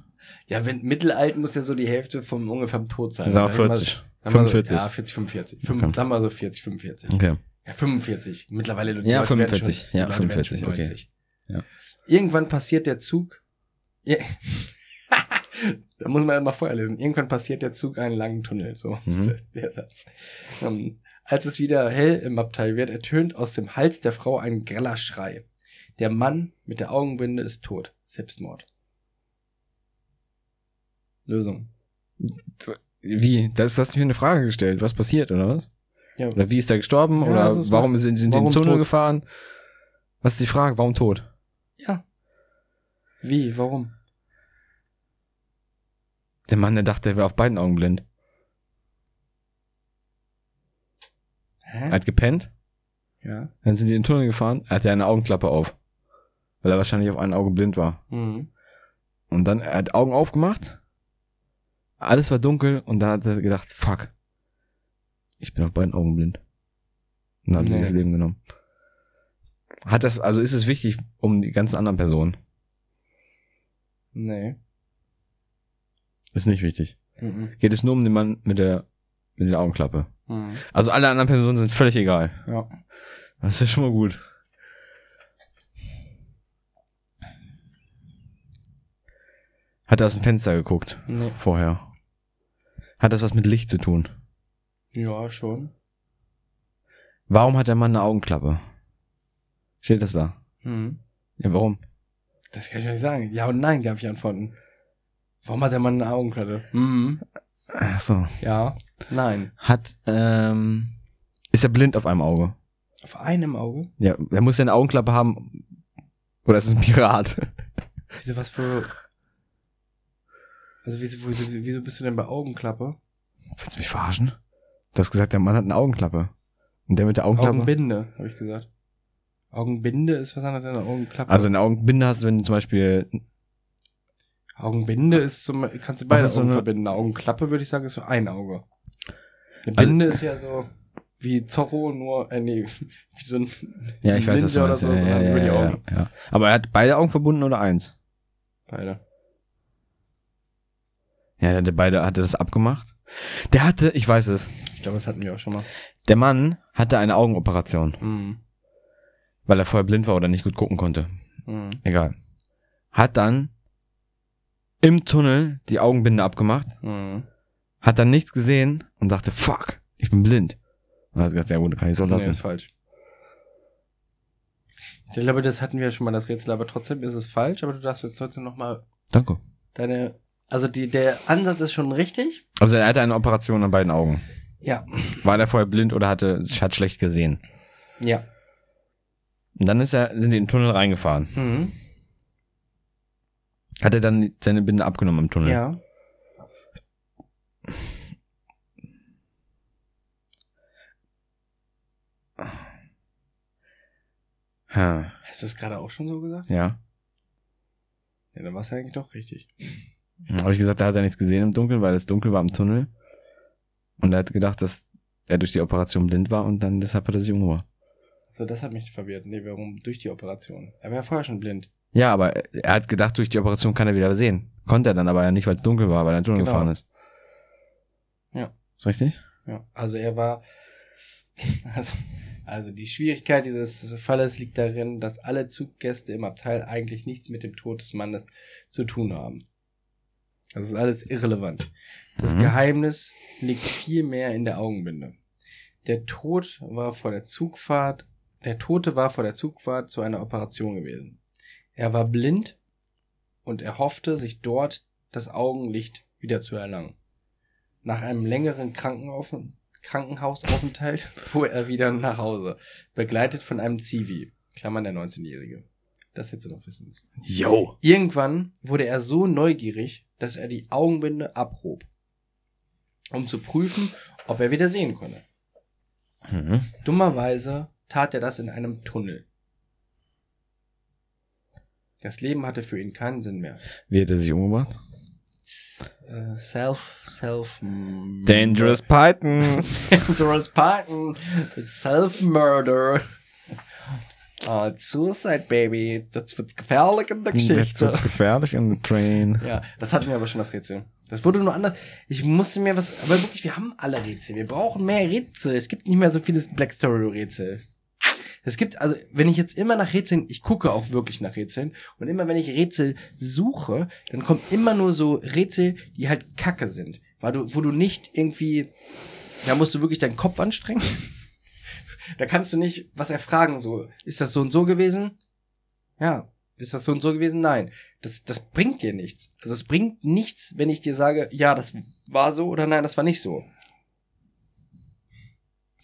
Ja, wenn Mittelalt muss ja so die Hälfte vom ungefähr Tod sein. Sag ich mal- 40. Sagen wir 45. So, ja, 40, 45. Fünf, Okay. Sagen wir so 40, 45. Okay. Ja, 45. Mittlerweile Ja, Leute werden 45. Schon, Ja, die Leute werden 45, schon okay. 90. Ja. Irgendwann passiert der Zug. Ja. [LAUGHS] da muss man mal vorher lesen. Irgendwann passiert der Zug einen langen Tunnel. So Mhm. ist [LAUGHS] der Satz. Ähm, als es wieder hell im Abteil wird, ertönt aus dem Hals der Frau ein greller Schrei. Der Mann mit der Augenbinde ist tot. Selbstmord. Lösung. Wie? Das hast du mir eine Frage gestellt. Was passiert, oder was? Ja. Oder wie ist er gestorben? Ja, oder ist warum sind, sind die in warum den Tunnel tot? gefahren? Was ist die Frage? Warum tot? Ja. Wie? Warum? Der Mann, der dachte, er wäre auf beiden Augen blind. Hä? Er hat gepennt, Ja. dann sind die in den Tunnel gefahren, er hatte eine Augenklappe auf. Weil er wahrscheinlich auf ein Auge blind war. Mhm. Und dann, er hat Augen aufgemacht, alles war dunkel und dann hat er gedacht, fuck, ich bin auf beiden Augen blind. Und dann hat er sich Nee. das Leben genommen. Hat das, also ist es wichtig um die ganzen anderen Personen? Nee. Ist nicht wichtig. Mhm. Geht es nur um den Mann mit der, mit der Augenklappe. Mhm. Also alle anderen Personen sind völlig egal. Ja. Das ist ja schon mal gut. Hat er aus dem Fenster geguckt Nee. vorher? Hat das was mit Licht zu tun? Ja, schon. Warum hat der Mann eine Augenklappe? Steht das da? Hm. Ja, warum? Das kann ich nicht sagen. Ja und nein, darf ich antworten. Warum hat der Mann eine Augenklappe? Mhm. Ach so. Ja. Nein. Hat, ähm, ist er blind auf einem Auge? Auf einem Auge? Ja, er muss ja eine Augenklappe haben. Oder ist es ein Pirat? Wieso was für. Also wieso, wieso, wieso bist du denn bei Augenklappe? Willst du mich verarschen? Du hast gesagt, der Mann hat eine Augenklappe. Und der mit der Augenklappe? Augenbinde, habe ich gesagt. Augenbinde ist was anderes als eine Augenklappe. Also eine Augenbinde hast du, wenn du zum Beispiel Augenbinde ist zum, kannst du beide so eine- verbinden. Eine Augenklappe würde ich sagen, ist für ein Auge. Eine Also- Binde ist ja so wie Zorro, nur, äh, nee, [LAUGHS] wie so ein Ja, ich weiß, was du Ninja oder meinst. so, ja, ja, ja, ja, ja. Aber er hat beide Augen verbunden oder eins? Beide. Ja, der beide, hatte das abgemacht. Der hatte, ich weiß es, Ich glaube, das hatten wir auch schon mal. der Mann hatte eine Augenoperation, Mhm. weil er vorher blind war oder nicht gut gucken konnte. Mhm. Egal. Hat dann im Tunnel die Augenbinde abgemacht, Mhm. hat dann nichts gesehen und dachte, fuck, ich bin blind. Und hat gesagt, ja gut, dann kann ich es auch Nee, lassen. ist falsch. Ich glaube, das hatten wir schon mal, das Rätsel, aber trotzdem ist es falsch, aber du darfst jetzt heute nochmal Danke. deine, also die, der Ansatz ist schon richtig. Also er hatte eine Operation an beiden Augen. Ja. War der vorher blind oder hatte, hat schlecht gesehen? Ja. Und dann ist er, sind die in den Tunnel reingefahren. Mhm. Hat er dann seine Binde abgenommen im Tunnel? Ja. Ha, Hast du es gerade auch schon so gesagt? ja. Ja, dann war es ja eigentlich doch richtig. Habe ich gesagt, da hat er nichts gesehen im Dunkeln, weil es dunkel war im Tunnel. Und er hat gedacht, dass er durch die Operation blind war und dann deshalb hat er sich umgebracht. So, das hat mich verwirrt. Nee, warum? Durch die Operation. Er war ja vorher schon blind. Ja, aber er hat gedacht, durch die Operation kann er wieder sehen. Konnte er dann aber ja nicht, weil es dunkel war, weil er in den Tunnel Genau. gefahren ist. Ja. Ist richtig? Ja. Also er war. [LAUGHS] Also, also die Schwierigkeit dieses Falles liegt darin, dass alle Zuggäste im Abteil eigentlich nichts mit dem Tod des Mannes zu tun haben. Das ist alles irrelevant. Das Mhm. Geheimnis liegt viel mehr in der Augenbinde. Der Tod war vor der Zugfahrt, der Tote war vor der Zugfahrt zu einer Operation gewesen. Er war blind und er hoffte, sich dort das Augenlicht wieder zu erlangen. Nach einem längeren Krankenauf Krankenhausaufenthalt [LAUGHS] fuhr er wieder nach Hause, begleitet von einem Zivi, Klammern der 19-Jährige. Das hättest du noch wissen müssen. Yo. Irgendwann wurde er so neugierig, dass er die Augenbinde abhob, um zu prüfen, ob er wieder sehen konnte. Mhm. Dummerweise tat er das in einem Tunnel. Das Leben hatte für ihn keinen Sinn mehr. Wie hat er sich umgebracht? Äh, self, self. Dangerous Python. [LAUGHS] Dangerous Python. Self-Murder. Ah, Suicide Baby. Das wird gefährlich in der Jetzt Geschichte. wird's gefährlich on the train. Ja, das hatten wir aber schon das Rätsel. Das wurde nur anders. Ich musste mir was, aber wirklich, wir haben alle Rätsel. Wir brauchen mehr Rätsel. Es gibt nicht mehr so vieles Black Story Rätsel. Es gibt, also, wenn ich jetzt immer nach Rätseln, ich gucke auch wirklich nach Rätseln und immer wenn ich Rätsel suche, dann kommen immer nur so Rätsel, die halt kacke sind. Weil du, wo du nicht irgendwie, da musst du wirklich deinen Kopf anstrengen. Da kannst du nicht was erfragen, so, ist das so und so gewesen? Ja. Ist das so und so gewesen? Nein. Das, das bringt dir nichts. Also es bringt nichts, wenn ich dir sage, ja, das war so oder nein, das war nicht so.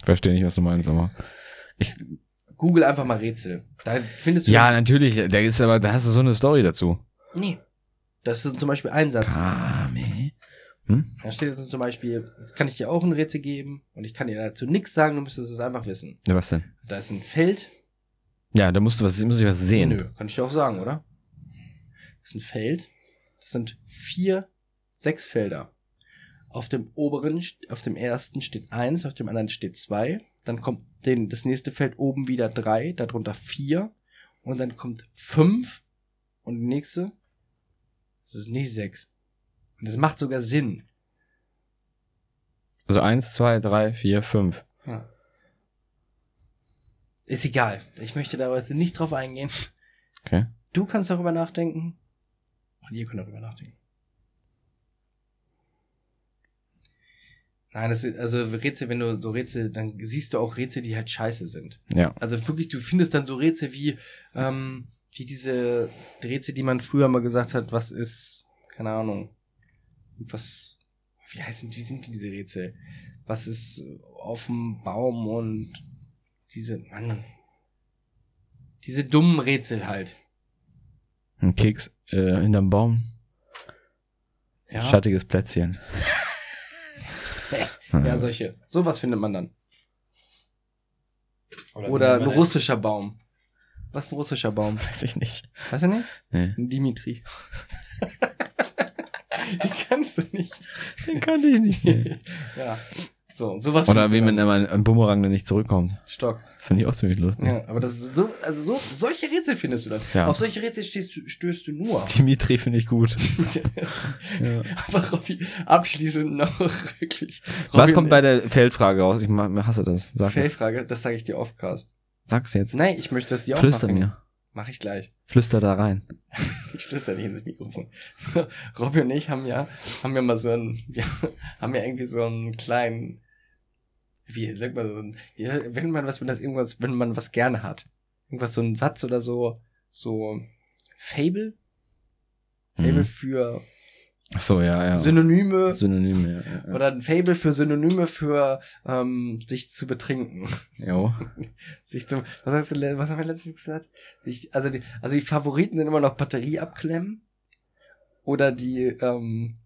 Verstehe nicht, was du meinst, aber. Ich, Google einfach mal Rätsel. Da findest du. ja, natürlich. Da ist aber, da hast du so eine Story dazu. Nee. Das ist zum Beispiel ein Satz. Kame. Hm? Da steht jetzt zum Beispiel, jetzt kann ich dir auch ein Rätsel geben und ich kann dir dazu nichts sagen, du müsstest es einfach wissen. Ja, was denn? Da ist ein Feld. Ja, da musst du was, muss ich was sehen. Nö, kann ich dir auch sagen, oder? Das ist ein Feld. Das sind vier, sechs Felder. Auf dem oberen, auf dem ersten steht eins, auf dem anderen steht zwei. Dann kommt den, das nächste Feld oben wieder drei, darunter vier. Und dann kommt fünf. Und die nächste. Das ist nicht sechs. Und es macht sogar Sinn. Also eins, zwei, drei, vier, fünf. Ja. Ist egal. Ich möchte da jetzt nicht drauf eingehen. Okay. Du kannst darüber nachdenken. Und ihr könnt darüber nachdenken. Nein, das ist, also Rätsel, wenn du so Rätsel, dann siehst du auch Rätsel, die halt scheiße sind. Ja. Also wirklich, du findest dann so Rätsel wie, ähm, wie diese Rätsel, die man früher mal gesagt hat, was ist, keine Ahnung, was, wie heißen, wie sind diese Rätsel? Was ist auf dem Baum und diese, Mann, diese dummen Rätsel halt. Ein Keks äh, hinterm Baum. Ja, Schattiges Plätzchen. [LAUGHS] ja solche. Sowas findet man dann. Oder ein russischer Baum. Was ist ein russischer Baum? Weiß ich nicht. Weißt du nicht? Nee. Ein Dimitri. [LAUGHS] [LAUGHS] Die kannst du nicht. Den kannte ich nicht. [LAUGHS] Ja. So, sowas Oder findest wie dann. immer ein Bumerang, der nicht zurückkommt. Stock. Finde ich auch ziemlich lustig. Ja, aber das ist so, also so, solche Rätsel findest du dann. Ja. Auf solche Rätsel stehst du, stößt du nur. [LAUGHS] Dimitri finde ich gut. Ja. Aber Robby, abschließend noch wirklich. Was Robby, kommt bei der Feldfrage raus? Ich hasse das. Sag es. Feldfrage? Das sage ich dir offcast. Sag's jetzt. Nein, ich möchte, dass die auch Flüster mir. Mach ich gleich. Flüster da rein. [LAUGHS] Ich flüster nicht ins Mikrofon. So, Robby und ich haben ja, haben ja mal so einen, [LAUGHS] wir haben ja irgendwie so einen kleinen, wie sagt man so, ein, ja, wenn man was, wenn das irgendwas, wenn man was gerne hat. Irgendwas, so ein Satz oder so, so Fable? Fable Mhm. für Ach so, ja, ja. Synonyme. Synonyme, ja. ja. Oder ein Fable für Synonyme für ähm, sich zu betrinken. Jo. [LAUGHS] Sich zum, was hast du, was haben wir letztens gesagt? Sich, also die, also die Favoriten sind immer noch Batterie abklemmen. Oder die, ähm,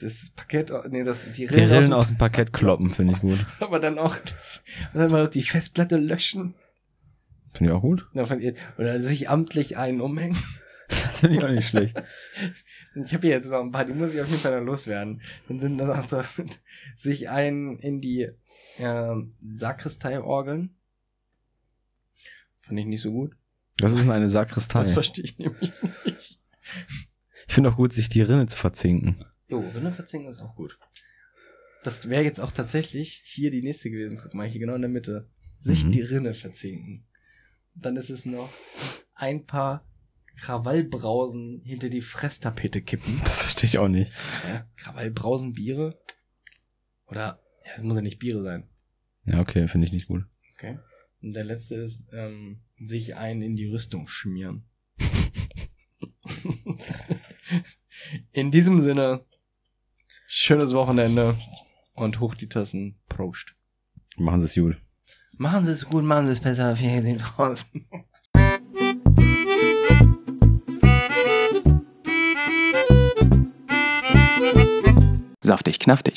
das Paket, nee, das, die Die Rillen, Rillen aus, aus dem Parkett kloppen, finde ich gut. dem, [LAUGHS] aber dann auch das, dann mal die Festplatte löschen. Finde ich auch gut. Oder sich amtlich einen umhängen. [LAUGHS] Das finde ich auch nicht schlecht. Ich habe hier jetzt noch ein paar, die muss ich auf jeden Fall noch loswerden. Dann sind dann auch so, [LAUGHS] sich einen in die ähm, Sakristei orgeln. Fand ich nicht so gut. Das ist eine Sakristei. Das verstehe ich nämlich nicht. Ich finde auch gut, sich die Rinne zu verzinken. Jo, Rinne verzinken ist auch gut. Das wäre jetzt auch tatsächlich hier die nächste gewesen. Guck mal, hier genau in der Mitte. Sich Mhm. die Rinne verzinken. Dann ist es noch ein paar Krawallbrausen hinter die Fresstapete kippen. [LAUGHS] Das verstehe ich auch nicht. Ja, Krawallbrausen Biere? Oder, ja, es muss ja nicht Biere sein. Ja, okay, finde ich nicht gut. Okay. Und der letzte ist, ähm, sich einen in die Rüstung schmieren. [LAUGHS] in diesem Sinne, schönes Wochenende und hoch die Tassen. Prost. Machen Sie es gut. Machen Sie es gut, machen Sie es besser. Wir sehen draußen. [LAUGHS] Saftig, knaftig.